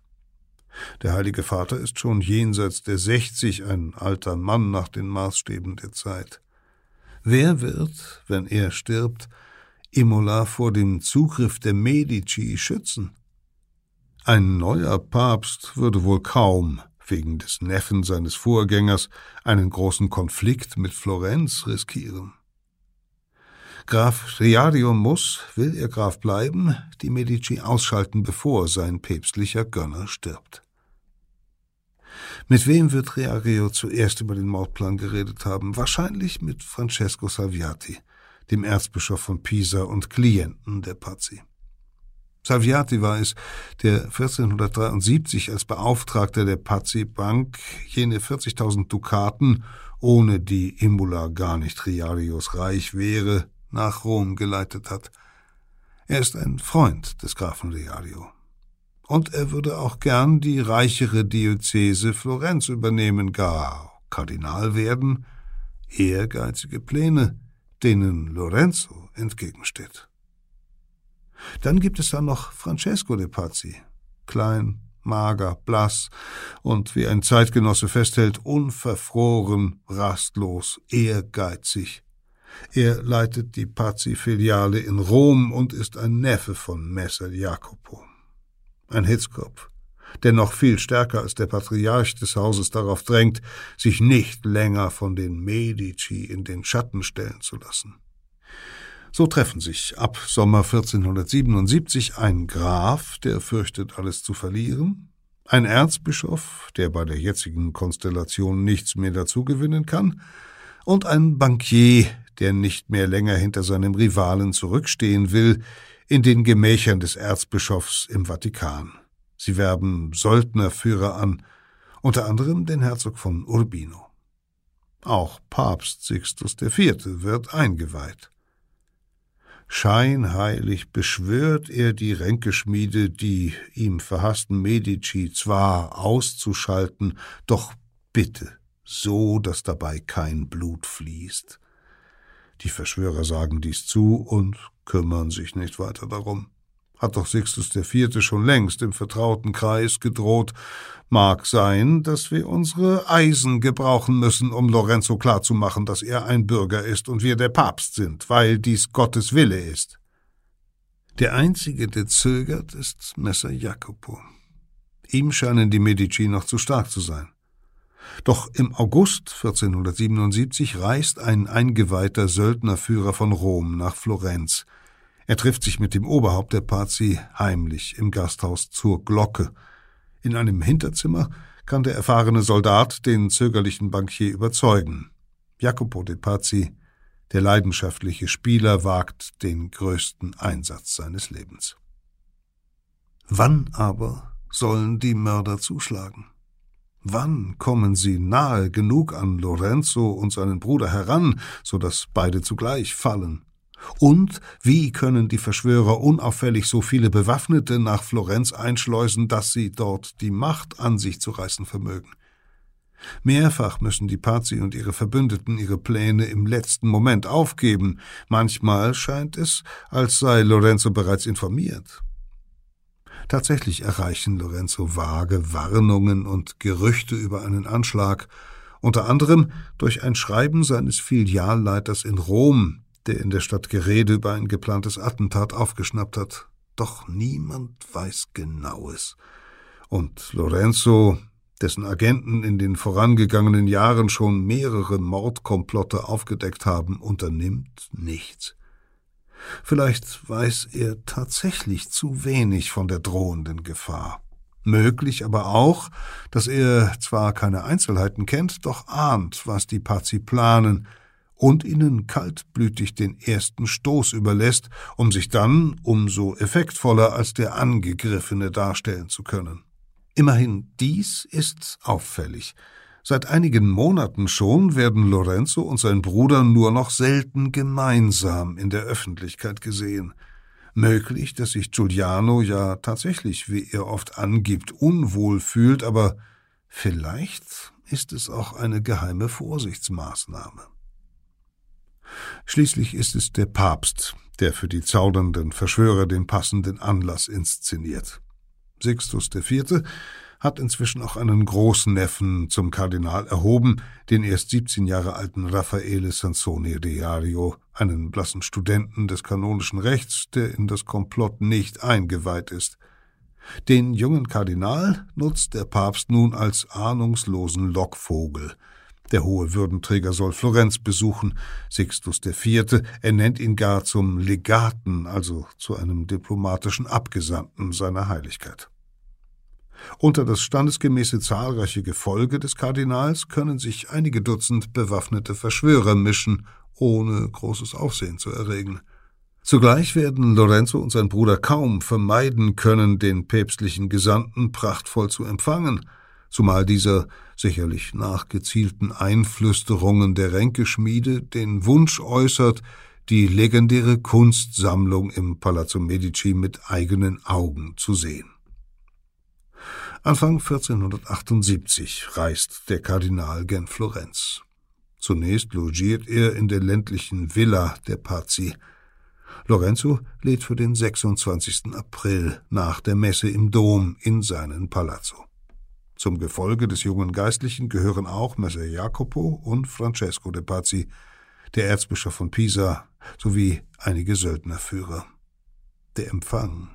Der Heilige Vater ist schon jenseits der sechzig ein alter Mann nach den Maßstäben der Zeit. Wer wird, wenn er stirbt, Imola vor dem Zugriff der Medici schützen? Ein neuer Papst würde wohl kaum wegen des Neffen seines Vorgängers einen großen Konflikt mit Florenz riskieren. Graf Riario muss, will er Graf bleiben, die Medici ausschalten, bevor sein päpstlicher Gönner stirbt. Mit wem wird Riario zuerst über den Mordplan geredet haben? Wahrscheinlich mit Francesco Salviati, dem Erzbischof von Pisa und Klienten der Pazzi. Salviati war es, der 1473 als Beauftragter der Pazzi Bank jene 40.000 Dukaten, ohne die Imbula gar nicht Riarios reich wäre, nach Rom geleitet hat. Er ist ein Freund des Grafen Riario. Und er würde auch gern die reichere Diözese Florenz übernehmen, gar Kardinal werden, ehrgeizige Pläne, denen Lorenzo entgegensteht. Dann gibt es da noch Francesco de Pazzi. Klein, mager, blass und, wie ein Zeitgenosse festhält, unverfroren, rastlos, ehrgeizig. Er leitet die Pazzi-Filiale in Rom und ist ein Neffe von Messer Jacopo. Ein Hitzkopf, der noch viel stärker als der Patriarch des Hauses darauf drängt, sich nicht länger von den Medici in den Schatten stellen zu lassen. So treffen sich ab Sommer 1477 ein Graf, der fürchtet, alles zu verlieren, ein Erzbischof, der bei der jetzigen Konstellation nichts mehr dazugewinnen kann, und ein Bankier, der nicht mehr länger hinter seinem Rivalen zurückstehen will, in den Gemächern des Erzbischofs im Vatikan. Sie werben Söldnerführer an, unter anderem den Herzog von Urbino. Auch Papst Sixtus IV. wird eingeweiht. Scheinheilig beschwört er die Ränkeschmiede, die ihm verhassten Medici zwar auszuschalten, doch bitte so, dass dabei kein Blut fließt. Die Verschwörer sagen dies zu und kümmern sich nicht weiter darum hat doch Sixtus IV. schon längst im vertrauten Kreis gedroht. Mag sein, dass wir unsere Eisen gebrauchen müssen, um Lorenzo klarzumachen, dass er ein Bürger ist und wir der Papst sind, weil dies Gottes Wille ist. Der einzige, der zögert, ist Messer Jacopo. Ihm scheinen die Medici noch zu stark zu sein. Doch im August 1477 reist ein eingeweihter Söldnerführer von Rom nach Florenz. Er trifft sich mit dem Oberhaupt der Pazi heimlich im Gasthaus zur Glocke. In einem Hinterzimmer kann der erfahrene Soldat den zögerlichen Bankier überzeugen. Jacopo de Pazzi, der leidenschaftliche Spieler, wagt den größten Einsatz seines Lebens. Wann aber sollen die Mörder zuschlagen? Wann kommen sie nahe genug an Lorenzo und seinen Bruder heran, so dass beide zugleich fallen? Und wie können die Verschwörer unauffällig so viele Bewaffnete nach Florenz einschleusen, dass sie dort die Macht an sich zu reißen vermögen? Mehrfach müssen die Pazzi und ihre Verbündeten ihre Pläne im letzten Moment aufgeben. Manchmal scheint es, als sei Lorenzo bereits informiert. Tatsächlich erreichen Lorenzo vage Warnungen und Gerüchte über einen Anschlag, unter anderem durch ein Schreiben seines Filialleiters in Rom, der in der Stadt Gerede über ein geplantes Attentat aufgeschnappt hat. Doch niemand weiß Genaues. Und Lorenzo, dessen Agenten in den vorangegangenen Jahren schon mehrere Mordkomplotte aufgedeckt haben, unternimmt nichts. Vielleicht weiß er tatsächlich zu wenig von der drohenden Gefahr. Möglich aber auch, dass er zwar keine Einzelheiten kennt, doch ahnt, was die Pazi planen, und ihnen kaltblütig den ersten Stoß überlässt, um sich dann umso effektvoller als der Angegriffene darstellen zu können. Immerhin dies ist auffällig. Seit einigen Monaten schon werden Lorenzo und sein Bruder nur noch selten gemeinsam in der Öffentlichkeit gesehen. Möglich, dass sich Giuliano ja tatsächlich, wie er oft angibt, unwohl fühlt, aber vielleicht ist es auch eine geheime Vorsichtsmaßnahme. Schließlich ist es der Papst, der für die zaudernden Verschwörer den passenden Anlass inszeniert. Sixtus IV. hat inzwischen auch einen Großneffen zum Kardinal erhoben, den erst 17 Jahre alten Raffaele Sansoni Diario, einen blassen Studenten des kanonischen Rechts, der in das Komplott nicht eingeweiht ist. Den jungen Kardinal nutzt der Papst nun als ahnungslosen Lockvogel – der hohe Würdenträger soll Florenz besuchen. Sixtus IV. ernennt ihn gar zum Legaten, also zu einem diplomatischen Abgesandten seiner Heiligkeit. Unter das standesgemäße zahlreiche Gefolge des Kardinals können sich einige Dutzend bewaffnete Verschwörer mischen, ohne großes Aufsehen zu erregen. Zugleich werden Lorenzo und sein Bruder kaum vermeiden können, den päpstlichen Gesandten prachtvoll zu empfangen – zumal dieser sicherlich nach gezielten Einflüsterungen der Ränkeschmiede den Wunsch äußert, die legendäre Kunstsammlung im Palazzo Medici mit eigenen Augen zu sehen. Anfang 1478 reist der Kardinal gen Florenz. Zunächst logiert er in der ländlichen Villa der Pazzi. Lorenzo lädt für den 26. April nach der Messe im Dom in seinen Palazzo. Zum Gefolge des jungen Geistlichen gehören auch Messer Jacopo und Francesco de Pazzi, der Erzbischof von Pisa, sowie einige Söldnerführer. Der Empfang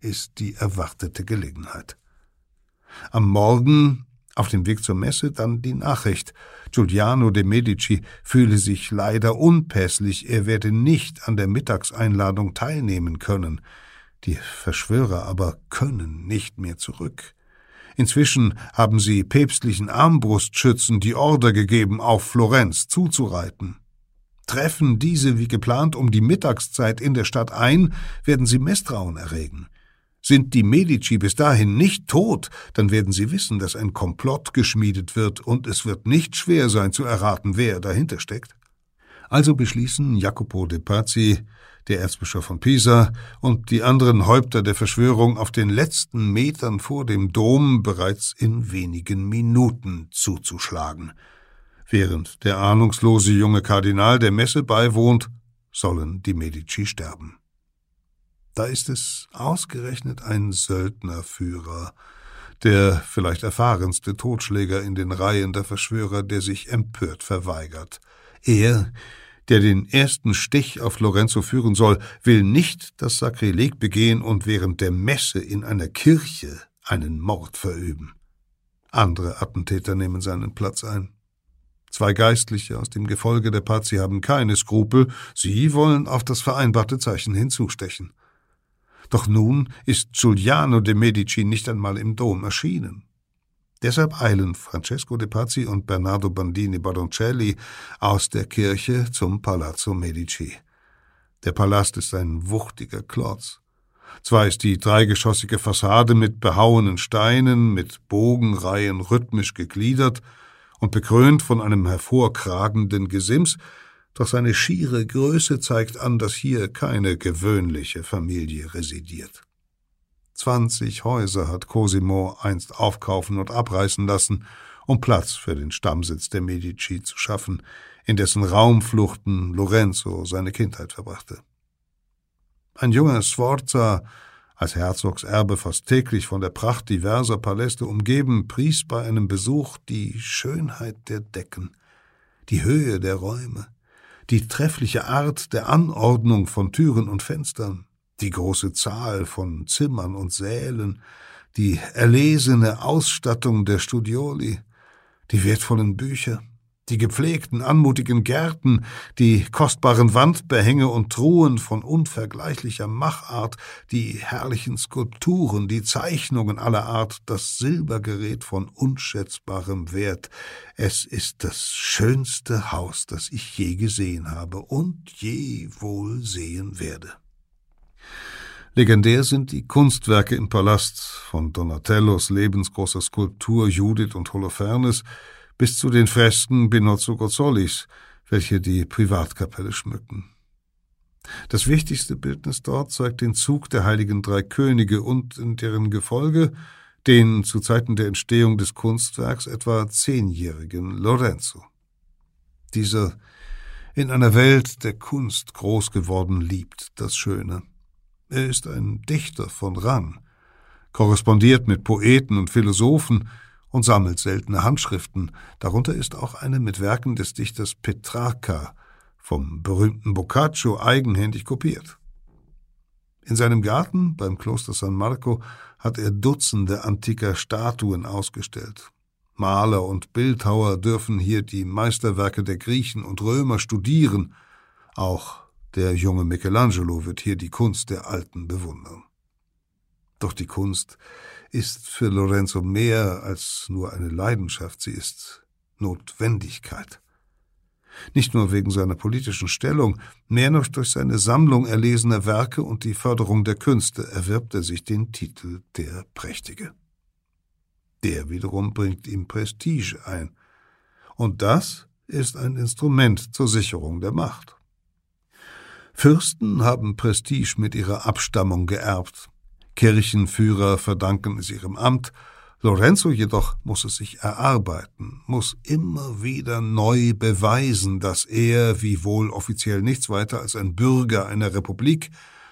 ist die erwartete Gelegenheit. Am Morgen, auf dem Weg zur Messe, dann die Nachricht. Giuliano de Medici fühle sich leider unpässlich, er werde nicht an der Mittagseinladung teilnehmen können. Die Verschwörer aber können nicht mehr zurück. Inzwischen haben sie päpstlichen Armbrustschützen die Order gegeben, auf Florenz zuzureiten. Treffen diese wie geplant um die Mittagszeit in der Stadt ein, werden sie Misstrauen erregen. Sind die Medici bis dahin nicht tot, dann werden sie wissen, dass ein Komplott geschmiedet wird, und es wird nicht schwer sein zu erraten, wer dahinter steckt. Also beschließen Jacopo de Pazzi, der Erzbischof von Pisa und die anderen Häupter der Verschwörung auf den letzten Metern vor dem Dom bereits in wenigen Minuten zuzuschlagen. Während der ahnungslose junge Kardinal der Messe beiwohnt, sollen die Medici sterben. Da ist es ausgerechnet ein Söldnerführer, der vielleicht erfahrenste Totschläger in den Reihen der Verschwörer, der sich empört verweigert. Er, der den ersten Stich auf Lorenzo führen soll, will nicht das Sakrileg begehen und während der Messe in einer Kirche einen Mord verüben. Andere Attentäter nehmen seinen Platz ein. Zwei Geistliche aus dem Gefolge der Pazzi haben keine Skrupel, sie wollen auf das vereinbarte Zeichen hinzustechen. Doch nun ist Giuliano de Medici nicht einmal im Dom erschienen. Deshalb eilen Francesco de Pazzi und Bernardo Bandini Baroncelli aus der Kirche zum Palazzo Medici. Der Palast ist ein wuchtiger Klotz. Zwar ist die dreigeschossige Fassade mit behauenen Steinen, mit Bogenreihen rhythmisch gegliedert, und bekrönt von einem hervorkragenden Gesims, doch seine schiere Größe zeigt an, dass hier keine gewöhnliche Familie residiert. Zwanzig Häuser hat Cosimo einst aufkaufen und abreißen lassen, um Platz für den Stammsitz der Medici zu schaffen, in dessen Raumfluchten Lorenzo seine Kindheit verbrachte. Ein junger Sforza als Herzogserbe fast täglich von der Pracht diverser Paläste umgeben, pries bei einem Besuch die Schönheit der Decken, die Höhe der Räume, die treffliche Art der Anordnung von Türen und Fenstern, die große Zahl von Zimmern und Sälen, die erlesene Ausstattung der Studioli, die wertvollen Bücher, die gepflegten, anmutigen Gärten, die kostbaren Wandbehänge und Truhen von unvergleichlicher Machart, die herrlichen Skulpturen, die Zeichnungen aller Art, das Silbergerät von unschätzbarem Wert. Es ist das schönste Haus, das ich je gesehen habe und je wohl sehen werde. Legendär sind die Kunstwerke im Palast, von Donatellos lebensgroßer Skulptur Judith und Holofernes bis zu den Fresken Binozzo Gozzolis, welche die Privatkapelle schmücken. Das wichtigste Bildnis dort zeigt den Zug der heiligen drei Könige und in deren Gefolge den zu Zeiten der Entstehung des Kunstwerks etwa zehnjährigen Lorenzo. Dieser in einer Welt der Kunst groß geworden liebt das Schöne. Er ist ein Dichter von Rang, korrespondiert mit Poeten und Philosophen, und sammelt seltene Handschriften, darunter ist auch eine mit Werken des Dichters Petrarca vom berühmten Boccaccio eigenhändig kopiert. In seinem Garten beim Kloster San Marco hat er Dutzende antiker Statuen ausgestellt. Maler und Bildhauer dürfen hier die Meisterwerke der Griechen und Römer studieren. Auch der junge Michelangelo wird hier die Kunst der Alten bewundern. Doch die Kunst ist für Lorenzo mehr als nur eine Leidenschaft, sie ist Notwendigkeit. Nicht nur wegen seiner politischen Stellung, mehr noch durch seine Sammlung erlesener Werke und die Förderung der Künste erwirbt er sich den Titel der Prächtige. Der wiederum bringt ihm Prestige ein. Und das ist ein Instrument zur Sicherung der Macht. Fürsten haben Prestige mit ihrer Abstammung geerbt, Kirchenführer verdanken es ihrem Amt, Lorenzo jedoch muss es sich erarbeiten, muss immer wieder neu beweisen, dass er, wiewohl offiziell nichts weiter als ein Bürger einer Republik,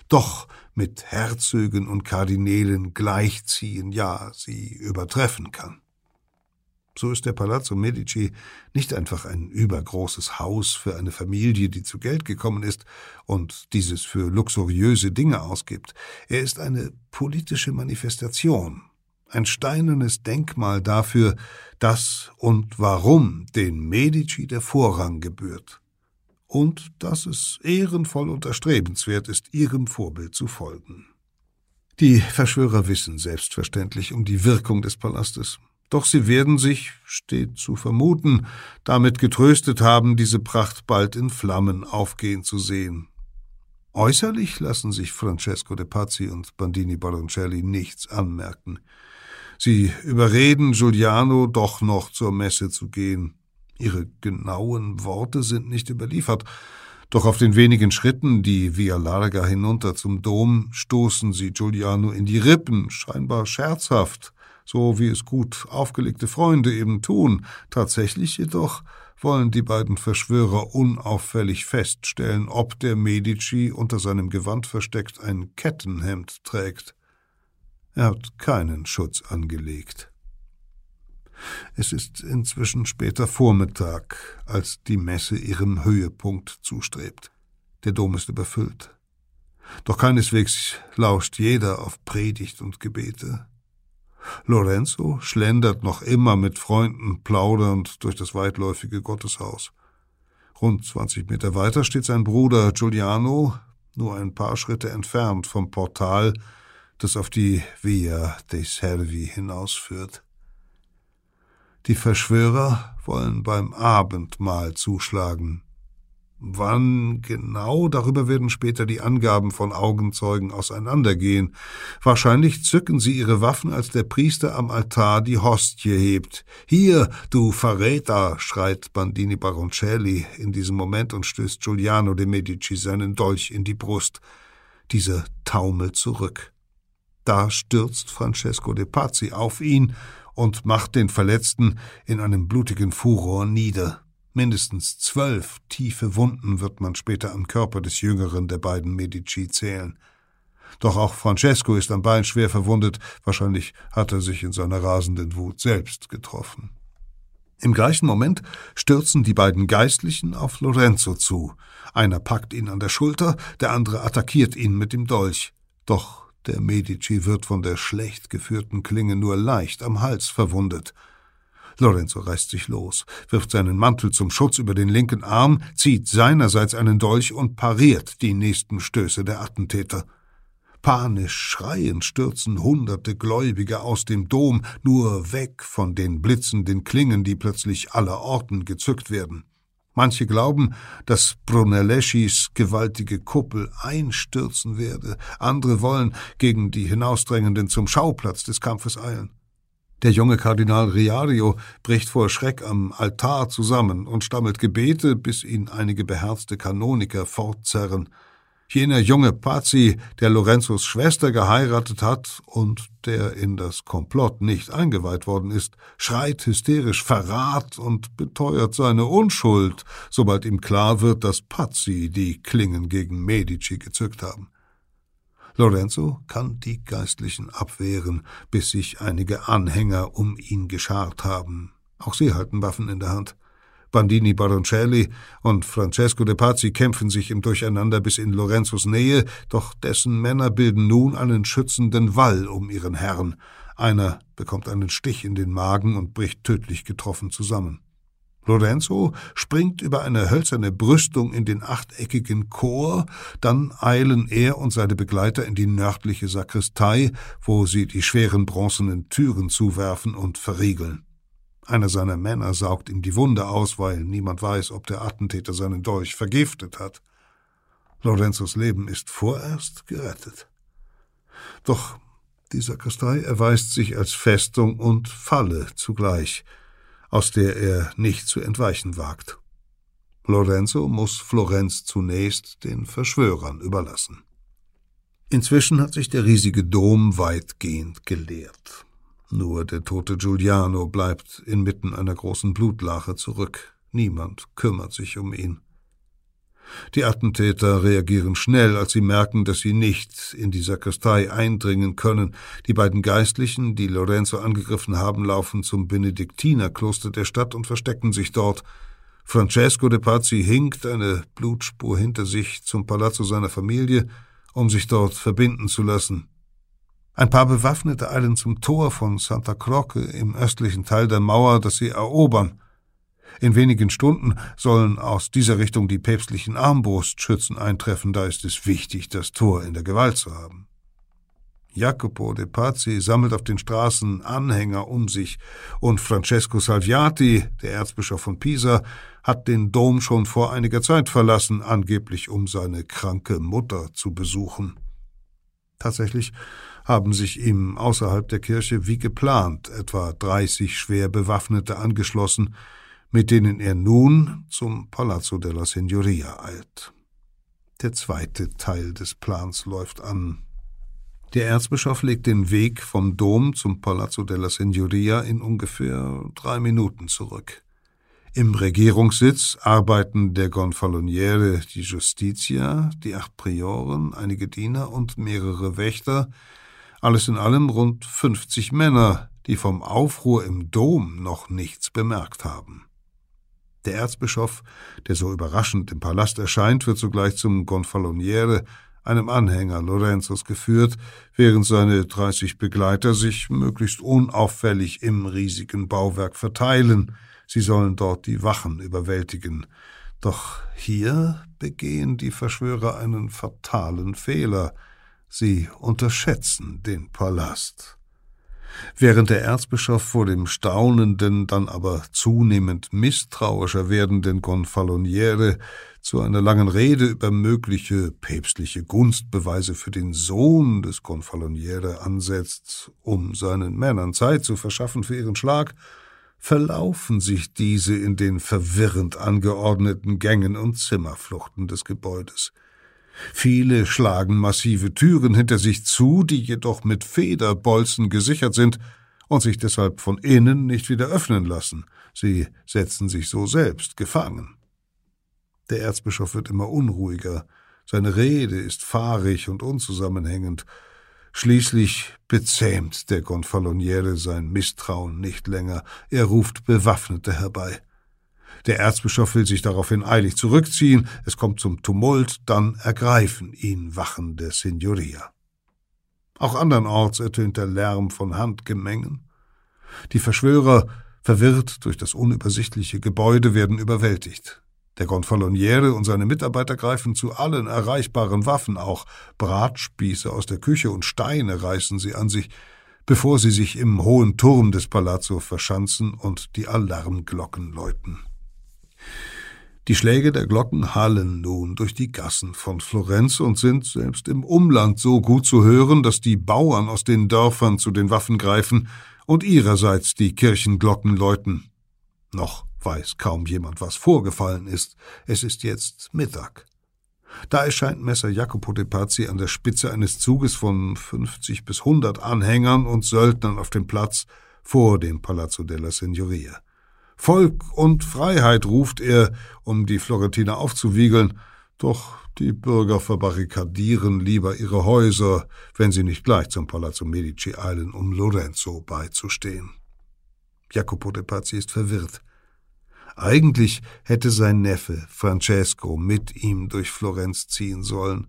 doch mit Herzögen und Kardinälen gleichziehen, ja, sie übertreffen kann. So ist der Palazzo Medici nicht einfach ein übergroßes Haus für eine Familie, die zu Geld gekommen ist und dieses für luxuriöse Dinge ausgibt. Er ist eine politische Manifestation, ein steinernes Denkmal dafür, dass und warum den Medici der Vorrang gebührt und dass es ehrenvoll und erstrebenswert ist, ihrem Vorbild zu folgen. Die Verschwörer wissen selbstverständlich um die Wirkung des Palastes. Doch sie werden sich, steht zu vermuten, damit getröstet haben, diese Pracht bald in Flammen aufgehen zu sehen. Äußerlich lassen sich Francesco de Pazzi und Bandini Baroncelli nichts anmerken. Sie überreden Giuliano doch noch zur Messe zu gehen. Ihre genauen Worte sind nicht überliefert, doch auf den wenigen Schritten, die Via Larga hinunter zum Dom, stoßen sie Giuliano in die Rippen, scheinbar scherzhaft, so wie es gut aufgelegte Freunde eben tun. Tatsächlich jedoch wollen die beiden Verschwörer unauffällig feststellen, ob der Medici unter seinem Gewand versteckt ein Kettenhemd trägt. Er hat keinen Schutz angelegt. Es ist inzwischen später Vormittag, als die Messe ihrem Höhepunkt zustrebt. Der Dom ist überfüllt. Doch keineswegs lauscht jeder auf Predigt und Gebete. Lorenzo schlendert noch immer mit Freunden plaudernd durch das weitläufige Gotteshaus. Rund 20 Meter weiter steht sein Bruder Giuliano, nur ein paar Schritte entfernt vom Portal, das auf die Via dei Servi hinausführt. Die Verschwörer wollen beim Abendmahl zuschlagen. Wann genau, darüber werden später die Angaben von Augenzeugen auseinandergehen. Wahrscheinlich zücken sie ihre Waffen, als der Priester am Altar die Hostie hebt. Hier, du Verräter, schreit Bandini Baroncelli in diesem Moment und stößt Giuliano de Medici seinen Dolch in die Brust. Dieser taumelt zurück. Da stürzt Francesco de Pazzi auf ihn und macht den Verletzten in einem blutigen Furor nieder. Mindestens zwölf tiefe Wunden wird man später am Körper des jüngeren der beiden Medici zählen. Doch auch Francesco ist am Bein schwer verwundet, wahrscheinlich hat er sich in seiner rasenden Wut selbst getroffen. Im gleichen Moment stürzen die beiden Geistlichen auf Lorenzo zu. Einer packt ihn an der Schulter, der andere attackiert ihn mit dem Dolch. Doch der Medici wird von der schlecht geführten Klinge nur leicht am Hals verwundet. Lorenzo reißt sich los, wirft seinen Mantel zum Schutz über den linken Arm, zieht seinerseits einen Dolch und pariert die nächsten Stöße der Attentäter. Panisch schreiend stürzen hunderte Gläubige aus dem Dom, nur weg von den blitzenden Klingen, die plötzlich allerorten gezückt werden. Manche glauben, dass Brunelleschis gewaltige Kuppel einstürzen werde, andere wollen gegen die Hinausdrängenden zum Schauplatz des Kampfes eilen. Der junge Kardinal Riario bricht vor Schreck am Altar zusammen und stammelt Gebete, bis ihn einige beherzte Kanoniker fortzerren. Jener junge Pazzi, der Lorenzos Schwester geheiratet hat und der in das Komplott nicht eingeweiht worden ist, schreit hysterisch Verrat und beteuert seine Unschuld, sobald ihm klar wird, dass Pazzi die Klingen gegen Medici gezückt haben. Lorenzo kann die Geistlichen abwehren, bis sich einige Anhänger um ihn geschart haben. Auch sie halten Waffen in der Hand. Bandini Baroncelli und Francesco de Pazzi kämpfen sich im Durcheinander bis in Lorenzos Nähe, doch dessen Männer bilden nun einen schützenden Wall um ihren Herrn. Einer bekommt einen Stich in den Magen und bricht tödlich getroffen zusammen. Lorenzo springt über eine hölzerne Brüstung in den achteckigen Chor, dann eilen er und seine Begleiter in die nördliche Sakristei, wo sie die schweren bronzenen Türen zuwerfen und verriegeln. Einer seiner Männer saugt ihm die Wunde aus, weil niemand weiß, ob der Attentäter seinen Dolch vergiftet hat. Lorenzos Leben ist vorerst gerettet. Doch die Sakristei erweist sich als Festung und Falle zugleich – aus der er nicht zu entweichen wagt. Lorenzo muss Florenz zunächst den Verschwörern überlassen. Inzwischen hat sich der riesige Dom weitgehend geleert. Nur der tote Giuliano bleibt inmitten einer großen Blutlache zurück. Niemand kümmert sich um ihn. Die Attentäter reagieren schnell, als sie merken, dass sie nicht in die Sakristei eindringen können. Die beiden Geistlichen, die Lorenzo angegriffen haben, laufen zum Benediktinerkloster der Stadt und verstecken sich dort. Francesco de Pazzi hinkt eine Blutspur hinter sich zum Palazzo seiner Familie, um sich dort verbinden zu lassen. Ein paar Bewaffnete eilen zum Tor von Santa Croce im östlichen Teil der Mauer, das sie erobern. In wenigen Stunden sollen aus dieser Richtung die päpstlichen Armbrustschützen eintreffen, da ist es wichtig, das Tor in der Gewalt zu haben. Jacopo de Pazzi sammelt auf den Straßen Anhänger um sich, und Francesco Salviati, der Erzbischof von Pisa, hat den Dom schon vor einiger Zeit verlassen, angeblich um seine kranke Mutter zu besuchen. Tatsächlich haben sich ihm außerhalb der Kirche wie geplant etwa dreißig schwer Bewaffnete angeschlossen, mit denen er nun zum Palazzo della Signoria eilt. Der zweite Teil des Plans läuft an. Der Erzbischof legt den Weg vom Dom zum Palazzo della Signoria in ungefähr drei Minuten zurück. Im Regierungssitz arbeiten der Gonfaloniere die Justitia, die acht Prioren, einige Diener und mehrere Wächter, alles in allem rund 50 Männer, die vom Aufruhr im Dom noch nichts bemerkt haben. Der Erzbischof, der so überraschend im Palast erscheint, wird sogleich zum Gonfaloniere, einem Anhänger Lorenzos geführt, während seine dreißig Begleiter sich möglichst unauffällig im riesigen Bauwerk verteilen. Sie sollen dort die Wachen überwältigen. Doch hier begehen die Verschwörer einen fatalen Fehler. Sie unterschätzen den Palast. Während der Erzbischof vor dem staunenden, dann aber zunehmend misstrauischer werdenden Gonfaloniere zu einer langen Rede über mögliche päpstliche Gunstbeweise für den Sohn des Gonfaloniere ansetzt, um seinen Männern Zeit zu verschaffen für ihren Schlag, verlaufen sich diese in den verwirrend angeordneten Gängen und Zimmerfluchten des Gebäudes. Viele schlagen massive Türen hinter sich zu, die jedoch mit Federbolzen gesichert sind und sich deshalb von innen nicht wieder öffnen lassen. Sie setzen sich so selbst gefangen. Der Erzbischof wird immer unruhiger, seine Rede ist fahrig und unzusammenhängend. Schließlich bezähmt der Gonfaloniere sein Misstrauen nicht länger, er ruft Bewaffnete herbei. Der Erzbischof will sich daraufhin eilig zurückziehen, es kommt zum Tumult, dann ergreifen ihn Wachen der Signoria. Auch andernorts ertönt der Lärm von Handgemengen. Die Verschwörer, verwirrt durch das unübersichtliche Gebäude, werden überwältigt. Der Gonfaloniere und seine Mitarbeiter greifen zu allen erreichbaren Waffen, auch Bratspieße aus der Küche und Steine reißen sie an sich, bevor sie sich im hohen Turm des Palazzo verschanzen und die Alarmglocken läuten. Die Schläge der Glocken hallen nun durch die Gassen von Florenz und sind selbst im Umland so gut zu hören, dass die Bauern aus den Dörfern zu den Waffen greifen und ihrerseits die Kirchenglocken läuten. Noch weiß kaum jemand, was vorgefallen ist. Es ist jetzt Mittag. Da erscheint Messer Jacopo de Pazzi an der Spitze eines Zuges von fünfzig bis hundert Anhängern und Söldnern auf dem Platz vor dem Palazzo della Signoria. Volk und Freiheit ruft er, um die Florentiner aufzuwiegeln, doch die Bürger verbarrikadieren lieber ihre Häuser, wenn sie nicht gleich zum Palazzo Medici eilen, um Lorenzo beizustehen. Jacopo de Pazzi ist verwirrt. Eigentlich hätte sein Neffe Francesco mit ihm durch Florenz ziehen sollen,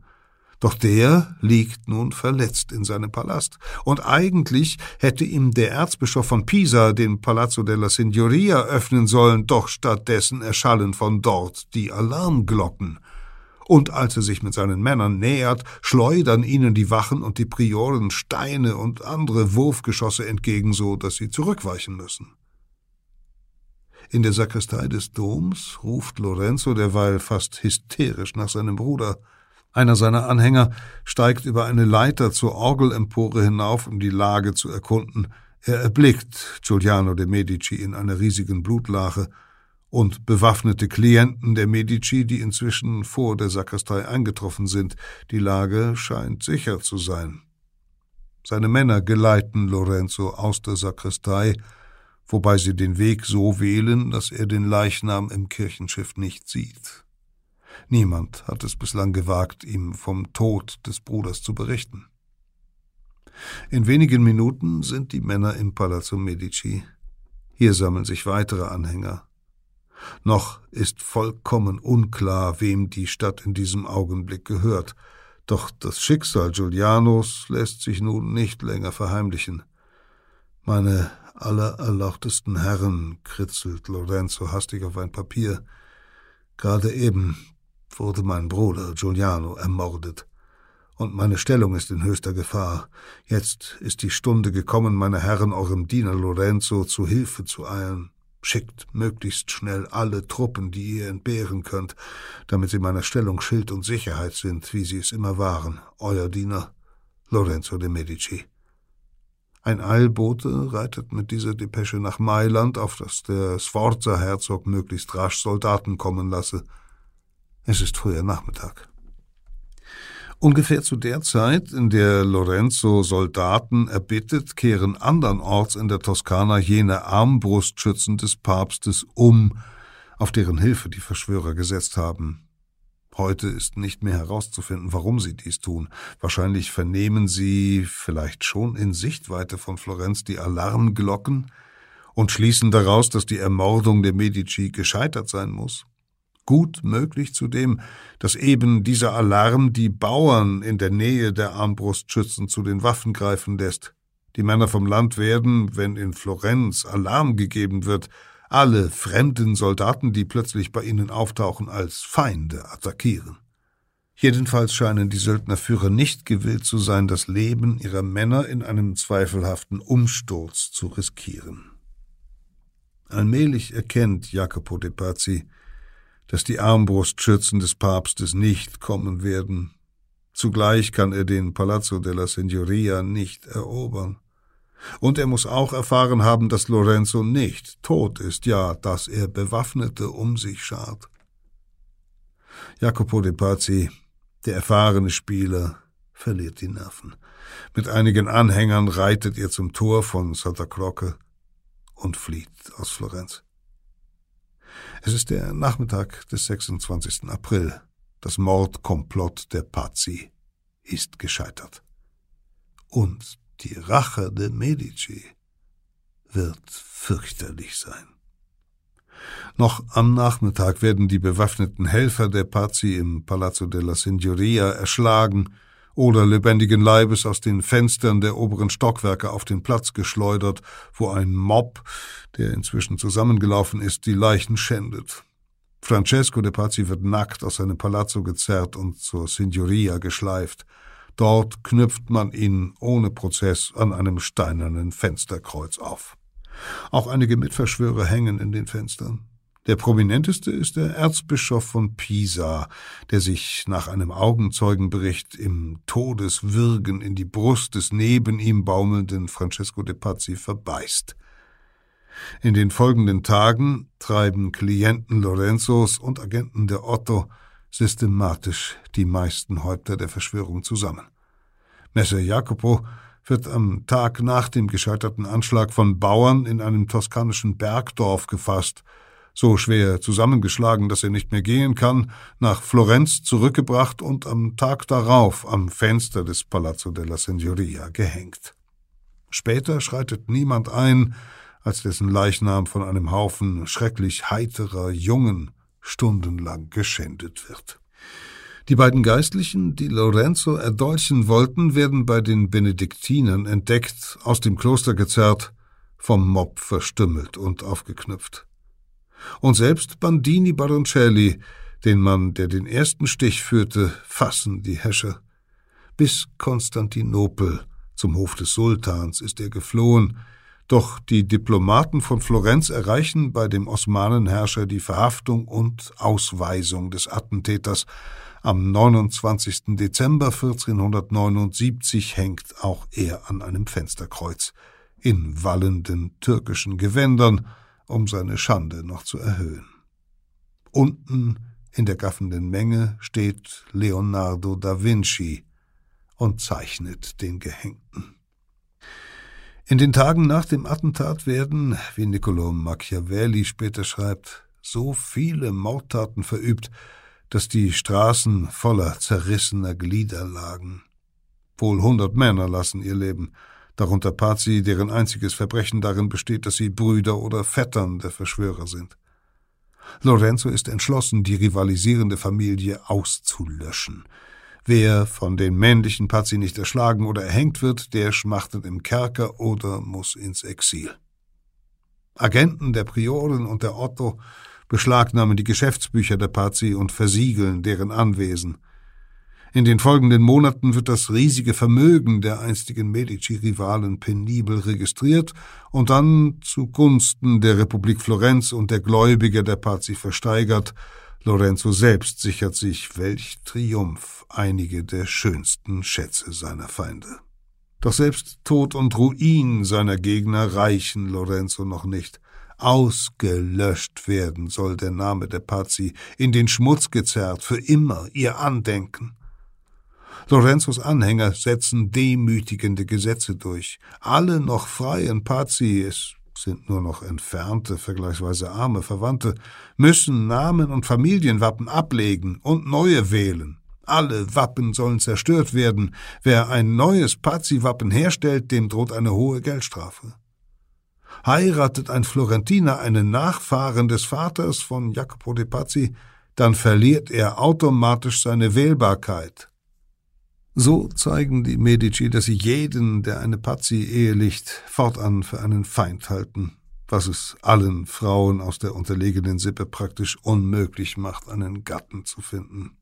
doch der liegt nun verletzt in seinem Palast, und eigentlich hätte ihm der Erzbischof von Pisa den Palazzo della Signoria öffnen sollen, doch stattdessen erschallen von dort die Alarmglocken. Und als er sich mit seinen Männern nähert, schleudern ihnen die Wachen und die Prioren Steine und andere Wurfgeschosse entgegen, so dass sie zurückweichen müssen. In der Sakristei des Doms ruft Lorenzo derweil fast hysterisch nach seinem Bruder. Einer seiner Anhänger steigt über eine Leiter zur Orgelempore hinauf, um die Lage zu erkunden. Er erblickt Giuliano de Medici in einer riesigen Blutlache und bewaffnete Klienten der Medici, die inzwischen vor der Sakristei eingetroffen sind. Die Lage scheint sicher zu sein. Seine Männer geleiten Lorenzo aus der Sakristei, wobei sie den Weg so wählen, dass er den Leichnam im Kirchenschiff nicht sieht. Niemand hat es bislang gewagt, ihm vom Tod des Bruders zu berichten. In wenigen Minuten sind die Männer im Palazzo Medici. Hier sammeln sich weitere Anhänger. Noch ist vollkommen unklar, wem die Stadt in diesem Augenblick gehört, doch das Schicksal Giulianos lässt sich nun nicht länger verheimlichen. Meine allererlauchtesten Herren, kritzelt Lorenzo hastig auf ein Papier, gerade eben wurde mein Bruder Giuliano ermordet. Und meine Stellung ist in höchster Gefahr. Jetzt ist die Stunde gekommen, meine Herren, eurem Diener Lorenzo zu Hilfe zu eilen. Schickt möglichst schnell alle Truppen, die ihr entbehren könnt, damit sie meiner Stellung Schild und Sicherheit sind, wie sie es immer waren. Euer Diener Lorenzo de Medici. Ein Eilbote reitet mit dieser Depesche nach Mailand, auf das der Sforza-Herzog möglichst rasch Soldaten kommen lasse. Es ist früher Nachmittag. Ungefähr zu der Zeit, in der Lorenzo Soldaten erbittet, kehren andernorts in der Toskana jene Armbrustschützen des Papstes um, auf deren Hilfe die Verschwörer gesetzt haben. Heute ist nicht mehr herauszufinden, warum sie dies tun. Wahrscheinlich vernehmen sie, vielleicht schon in Sichtweite von Florenz, die Alarmglocken und schließen daraus, dass die Ermordung der Medici gescheitert sein muss. Gut möglich zudem, dass eben dieser Alarm die Bauern in der Nähe der Armbrustschützen zu den Waffen greifen lässt. Die Männer vom Land werden, wenn in Florenz Alarm gegeben wird, alle fremden Soldaten, die plötzlich bei ihnen auftauchen, als Feinde attackieren. Jedenfalls scheinen die Söldnerführer nicht gewillt zu sein, das Leben ihrer Männer in einem zweifelhaften Umsturz zu riskieren. Allmählich erkennt Jacopo de Pazzi, dass die Armbrustschützen des Papstes nicht kommen werden. Zugleich kann er den Palazzo della Signoria nicht erobern. Und er muss auch erfahren haben, dass Lorenzo nicht tot ist, ja, dass er Bewaffnete um sich schart. Jacopo de Pazzi, der erfahrene Spieler, verliert die Nerven. Mit einigen Anhängern reitet er zum Tor von Santa Croce und flieht aus Florenz. Es ist der Nachmittag des 26. April. Das Mordkomplott der Pazzi ist gescheitert. Und die Rache der Medici wird fürchterlich sein. Noch am Nachmittag werden die bewaffneten Helfer der Pazzi im Palazzo della Signoria erschlagen oder lebendigen Leibes aus den Fenstern der oberen Stockwerke auf den Platz geschleudert, wo ein Mob, der inzwischen zusammengelaufen ist, die Leichen schändet. Francesco de Pazzi wird nackt aus seinem Palazzo gezerrt und zur Signoria geschleift. Dort knüpft man ihn ohne Prozess an einem steinernen Fensterkreuz auf. Auch einige Mitverschwörer hängen in den Fenstern. Der prominenteste ist der Erzbischof von Pisa, der sich nach einem Augenzeugenbericht im Todeswürgen in die Brust des neben ihm baumelnden Francesco de Pazzi verbeißt. In den folgenden Tagen treiben Klienten Lorenzos und Agenten der Otto systematisch die meisten Häupter der Verschwörung zusammen. Messer Jacopo wird am Tag nach dem gescheiterten Anschlag von Bauern in einem toskanischen Bergdorf gefasst so schwer zusammengeschlagen, dass er nicht mehr gehen kann, nach Florenz zurückgebracht und am Tag darauf am Fenster des Palazzo della Signoria gehängt. Später schreitet niemand ein, als dessen Leichnam von einem Haufen schrecklich heiterer Jungen stundenlang geschändet wird. Die beiden Geistlichen, die Lorenzo erdolchen wollten, werden bei den Benediktinern entdeckt, aus dem Kloster gezerrt, vom Mob verstümmelt und aufgeknüpft und selbst Bandini Baroncelli, den Mann, der den ersten Stich führte, fassen die Häscher. Bis Konstantinopel, zum Hof des Sultans, ist er geflohen, doch die Diplomaten von Florenz erreichen bei dem Osmanenherrscher die Verhaftung und Ausweisung des Attentäters. Am 29. Dezember 1479 hängt auch er an einem Fensterkreuz, in wallenden türkischen Gewändern, um seine Schande noch zu erhöhen. Unten in der gaffenden Menge steht Leonardo da Vinci und zeichnet den Gehängten. In den Tagen nach dem Attentat werden, wie Niccolo Machiavelli später schreibt, so viele Mordtaten verübt, dass die Straßen voller zerrissener Glieder lagen. Wohl hundert Männer lassen ihr Leben, darunter Pazzi, deren einziges Verbrechen darin besteht, dass sie Brüder oder Vettern der Verschwörer sind. Lorenzo ist entschlossen, die rivalisierende Familie auszulöschen. Wer von den männlichen Pazzi nicht erschlagen oder erhängt wird, der schmachtet im Kerker oder muss ins Exil. Agenten der Prioren und der Otto beschlagnahmen die Geschäftsbücher der Pazzi und versiegeln deren Anwesen – in den folgenden Monaten wird das riesige Vermögen der einstigen Medici-Rivalen penibel registriert und dann zugunsten der Republik Florenz und der Gläubiger der Pazzi versteigert. Lorenzo selbst sichert sich, welch Triumph, einige der schönsten Schätze seiner Feinde. Doch selbst Tod und Ruin seiner Gegner reichen Lorenzo noch nicht. Ausgelöscht werden soll der Name der Pazzi, in den Schmutz gezerrt, für immer ihr Andenken. Lorenzos Anhänger setzen demütigende Gesetze durch. Alle noch freien Pazzi, es sind nur noch entfernte, vergleichsweise arme Verwandte, müssen Namen und Familienwappen ablegen und neue wählen. Alle Wappen sollen zerstört werden. Wer ein neues Pazzi-Wappen herstellt, dem droht eine hohe Geldstrafe. Heiratet ein Florentiner einen Nachfahren des Vaters von Jacopo de Pazzi, dann verliert er automatisch seine Wählbarkeit. So zeigen die Medici, dass sie jeden, der eine Pazzi ehelicht, fortan für einen Feind halten, was es allen Frauen aus der unterlegenen Sippe praktisch unmöglich macht, einen Gatten zu finden.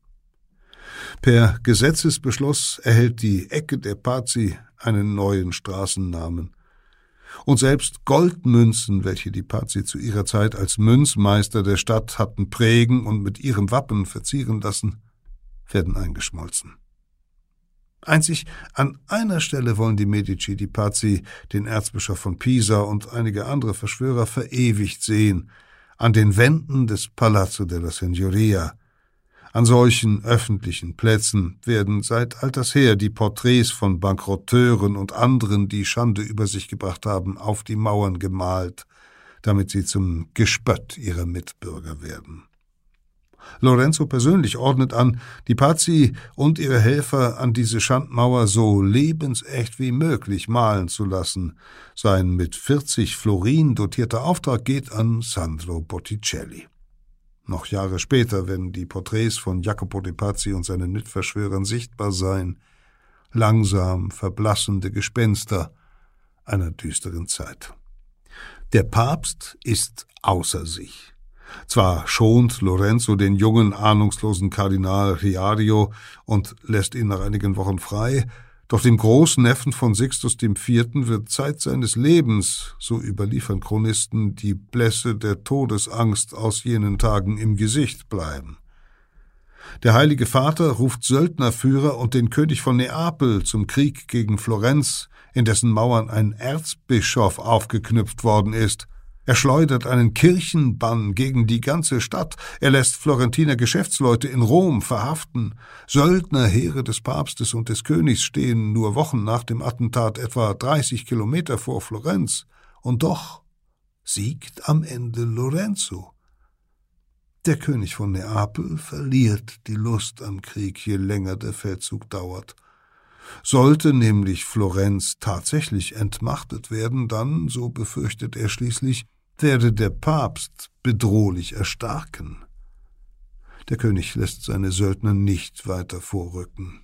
Per Gesetzesbeschluss erhält die Ecke der Pazzi einen neuen Straßennamen. Und selbst Goldmünzen, welche die Pazzi zu ihrer Zeit als Münzmeister der Stadt hatten prägen und mit ihrem Wappen verzieren lassen, werden eingeschmolzen. Einzig an einer Stelle wollen die Medici die Pazzi, den Erzbischof von Pisa und einige andere Verschwörer verewigt sehen, an den Wänden des Palazzo della Signoria. An solchen öffentlichen Plätzen werden seit alters her die Porträts von Bankrotteuren und anderen, die Schande über sich gebracht haben, auf die Mauern gemalt, damit sie zum Gespött ihrer Mitbürger werden. Lorenzo persönlich ordnet an, die Pazzi und ihre Helfer an diese Schandmauer so lebensecht wie möglich malen zu lassen. Sein mit 40 Florin dotierter Auftrag geht an Sandro Botticelli. Noch Jahre später werden die Porträts von Jacopo de Pazzi und seinen Mitverschwörern sichtbar sein. Langsam verblassende Gespenster einer düsteren Zeit. Der Papst ist außer sich. Zwar schont Lorenzo den jungen, ahnungslosen Kardinal Riario und lässt ihn nach einigen Wochen frei, doch dem Großneffen von Sixtus IV. wird Zeit seines Lebens, so überliefern Chronisten, die Blässe der Todesangst aus jenen Tagen im Gesicht bleiben. Der Heilige Vater ruft Söldnerführer und den König von Neapel zum Krieg gegen Florenz, in dessen Mauern ein Erzbischof aufgeknüpft worden ist, er schleudert einen Kirchenbann gegen die ganze Stadt. Er lässt Florentiner Geschäftsleute in Rom verhaften. Söldnerheere des Papstes und des Königs stehen nur Wochen nach dem Attentat etwa 30 Kilometer vor Florenz. Und doch siegt am Ende Lorenzo. Der König von Neapel verliert die Lust am Krieg, je länger der Feldzug dauert. Sollte nämlich Florenz tatsächlich entmachtet werden, dann, so befürchtet er schließlich, werde der Papst bedrohlich erstarken. Der König lässt seine Söldner nicht weiter vorrücken.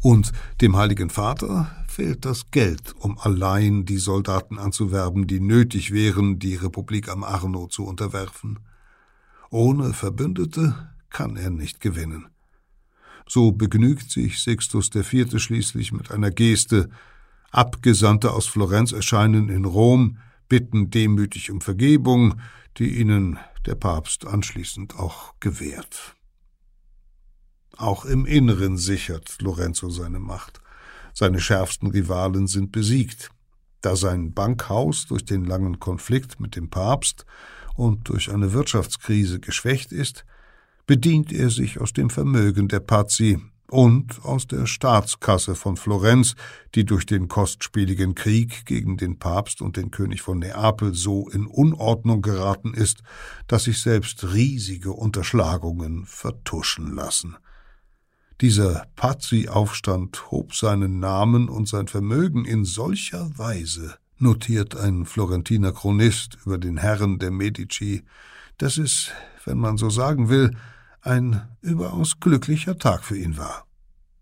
Und dem Heiligen Vater fehlt das Geld, um allein die Soldaten anzuwerben, die nötig wären, die Republik am Arno zu unterwerfen. Ohne Verbündete kann er nicht gewinnen. So begnügt sich Sixtus IV. schließlich mit einer Geste. Abgesandte aus Florenz erscheinen in Rom, bitten demütig um Vergebung, die ihnen der Papst anschließend auch gewährt. Auch im Inneren sichert Lorenzo seine Macht. Seine schärfsten Rivalen sind besiegt. Da sein Bankhaus durch den langen Konflikt mit dem Papst und durch eine Wirtschaftskrise geschwächt ist, bedient er sich aus dem Vermögen der Pazzi und aus der Staatskasse von Florenz, die durch den kostspieligen Krieg gegen den Papst und den König von Neapel so in Unordnung geraten ist, dass sich selbst riesige Unterschlagungen vertuschen lassen. Dieser Pazzi-Aufstand hob seinen Namen und sein Vermögen in solcher Weise, notiert ein Florentiner Chronist über den Herren der Medici, dass es, wenn man so sagen will, ein überaus glücklicher Tag für ihn war.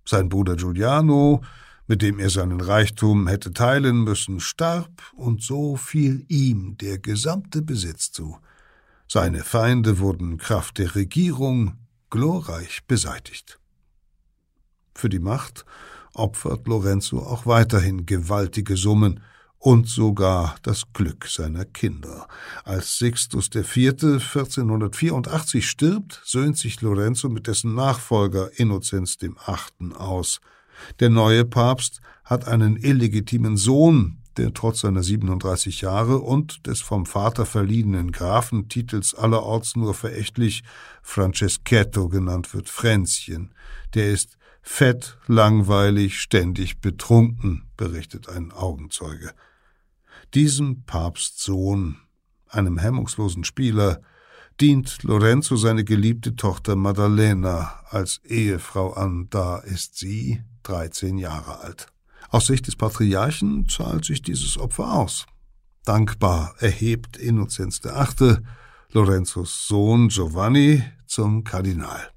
Sein Bruder Giuliano, mit dem er seinen Reichtum hätte teilen müssen, starb, und so fiel ihm der gesamte Besitz zu. Seine Feinde wurden Kraft der Regierung glorreich beseitigt. Für die Macht opfert Lorenzo auch weiterhin gewaltige Summen, und sogar das Glück seiner Kinder. Als Sixtus IV. 1484 stirbt, söhnt sich Lorenzo mit dessen Nachfolger Innozenz VIII. aus. Der neue Papst hat einen illegitimen Sohn, der trotz seiner 37 Jahre und des vom Vater verliehenen Grafentitels allerorts nur verächtlich Franceschetto genannt wird, Fränzchen. Der ist fett, langweilig, ständig betrunken, berichtet ein Augenzeuge. Diesem Papstsohn, einem hemmungslosen Spieler, dient Lorenzo seine geliebte Tochter Maddalena als Ehefrau an, da ist sie 13 Jahre alt. Aus Sicht des Patriarchen zahlt sich dieses Opfer aus. Dankbar erhebt Innozenz VIII. Lorenzos Sohn Giovanni zum Kardinal.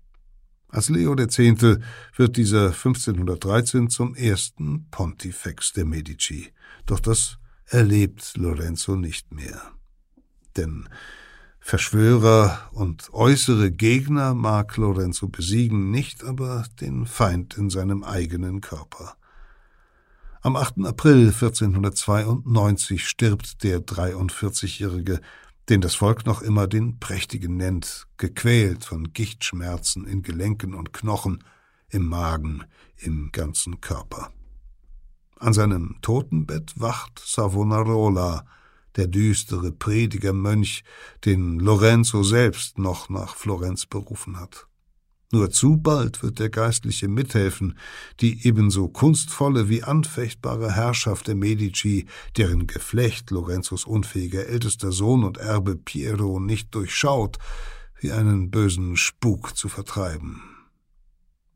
Als Leo X. wird dieser 1513 zum ersten Pontifex der Medici. Doch das erlebt Lorenzo nicht mehr. Denn Verschwörer und äußere Gegner mag Lorenzo besiegen, nicht aber den Feind in seinem eigenen Körper. Am 8. April 1492 stirbt der 43-Jährige, den das Volk noch immer den Prächtigen nennt, gequält von Gichtschmerzen in Gelenken und Knochen, im Magen, im ganzen Körper. An seinem Totenbett wacht Savonarola, der düstere Predigermönch, den Lorenzo selbst noch nach Florenz berufen hat. Nur zu bald wird der Geistliche mithelfen, die ebenso kunstvolle wie anfechtbare Herrschaft der Medici, deren Geflecht Lorenzos unfähiger ältester Sohn und Erbe Piero nicht durchschaut, wie einen bösen Spuk zu vertreiben.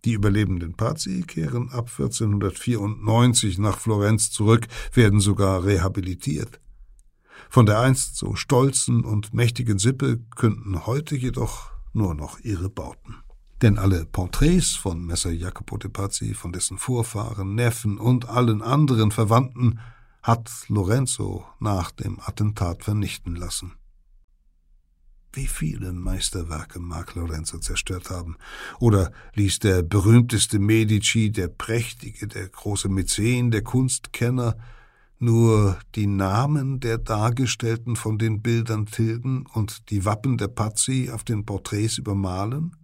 Die überlebenden Pazzi kehren ab 1494 nach Florenz zurück, werden sogar rehabilitiert. Von der einst so stolzen und mächtigen Sippe künden heute jedoch nur noch ihre Bauten. Denn alle Porträts von Messer Jacopo de Pazzi, von dessen Vorfahren, Neffen und allen anderen Verwandten hat Lorenzo nach dem Attentat vernichten lassen. Wie viele Meisterwerke mag Lorenzo zerstört haben? Oder ließ der berühmteste Medici, der Prächtige, der große Mäzen, der Kunstkenner nur die Namen der Dargestellten von den Bildern tilgen und die Wappen der Pazzi auf den Porträts übermalen?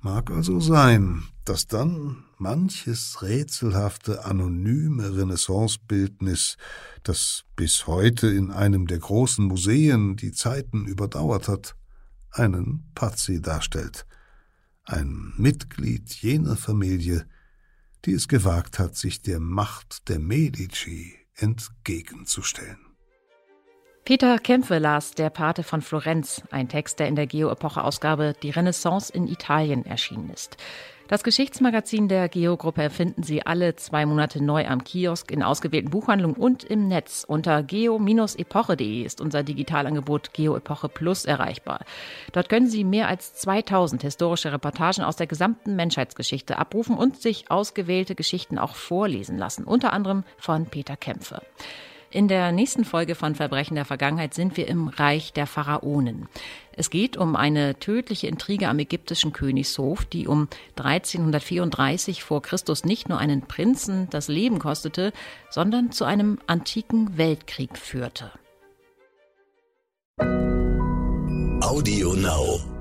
Mag also sein, dass dann manches rätselhafte, anonyme Renaissancebildnis, das bis heute in einem der großen Museen die Zeiten überdauert hat, einen Pazzi darstellt, ein Mitglied jener Familie, die es gewagt hat, sich der Macht der Medici entgegenzustellen. Peter Kämpfe las Der Pate von Florenz, ein Text, der in der Geo-Epoche-Ausgabe Die Renaissance in Italien erschienen ist. Das Geschichtsmagazin der Geo-Gruppe finden Sie alle zwei Monate neu am Kiosk, in ausgewählten Buchhandlungen und im Netz. Unter geo-epoche.de ist unser Digitalangebot Geo-Epoche Plus erreichbar. Dort können Sie mehr als 2000 historische Reportagen aus der gesamten Menschheitsgeschichte abrufen und sich ausgewählte Geschichten auch vorlesen lassen, unter anderem von Peter Kämpfe. In der nächsten Folge von Verbrechen der Vergangenheit sind wir im Reich der Pharaonen. Es geht um eine tödliche Intrige am ägyptischen Königshof, die um 1334 vor Christus nicht nur einen Prinzen das Leben kostete, sondern zu einem antiken Weltkrieg führte. Audio Now.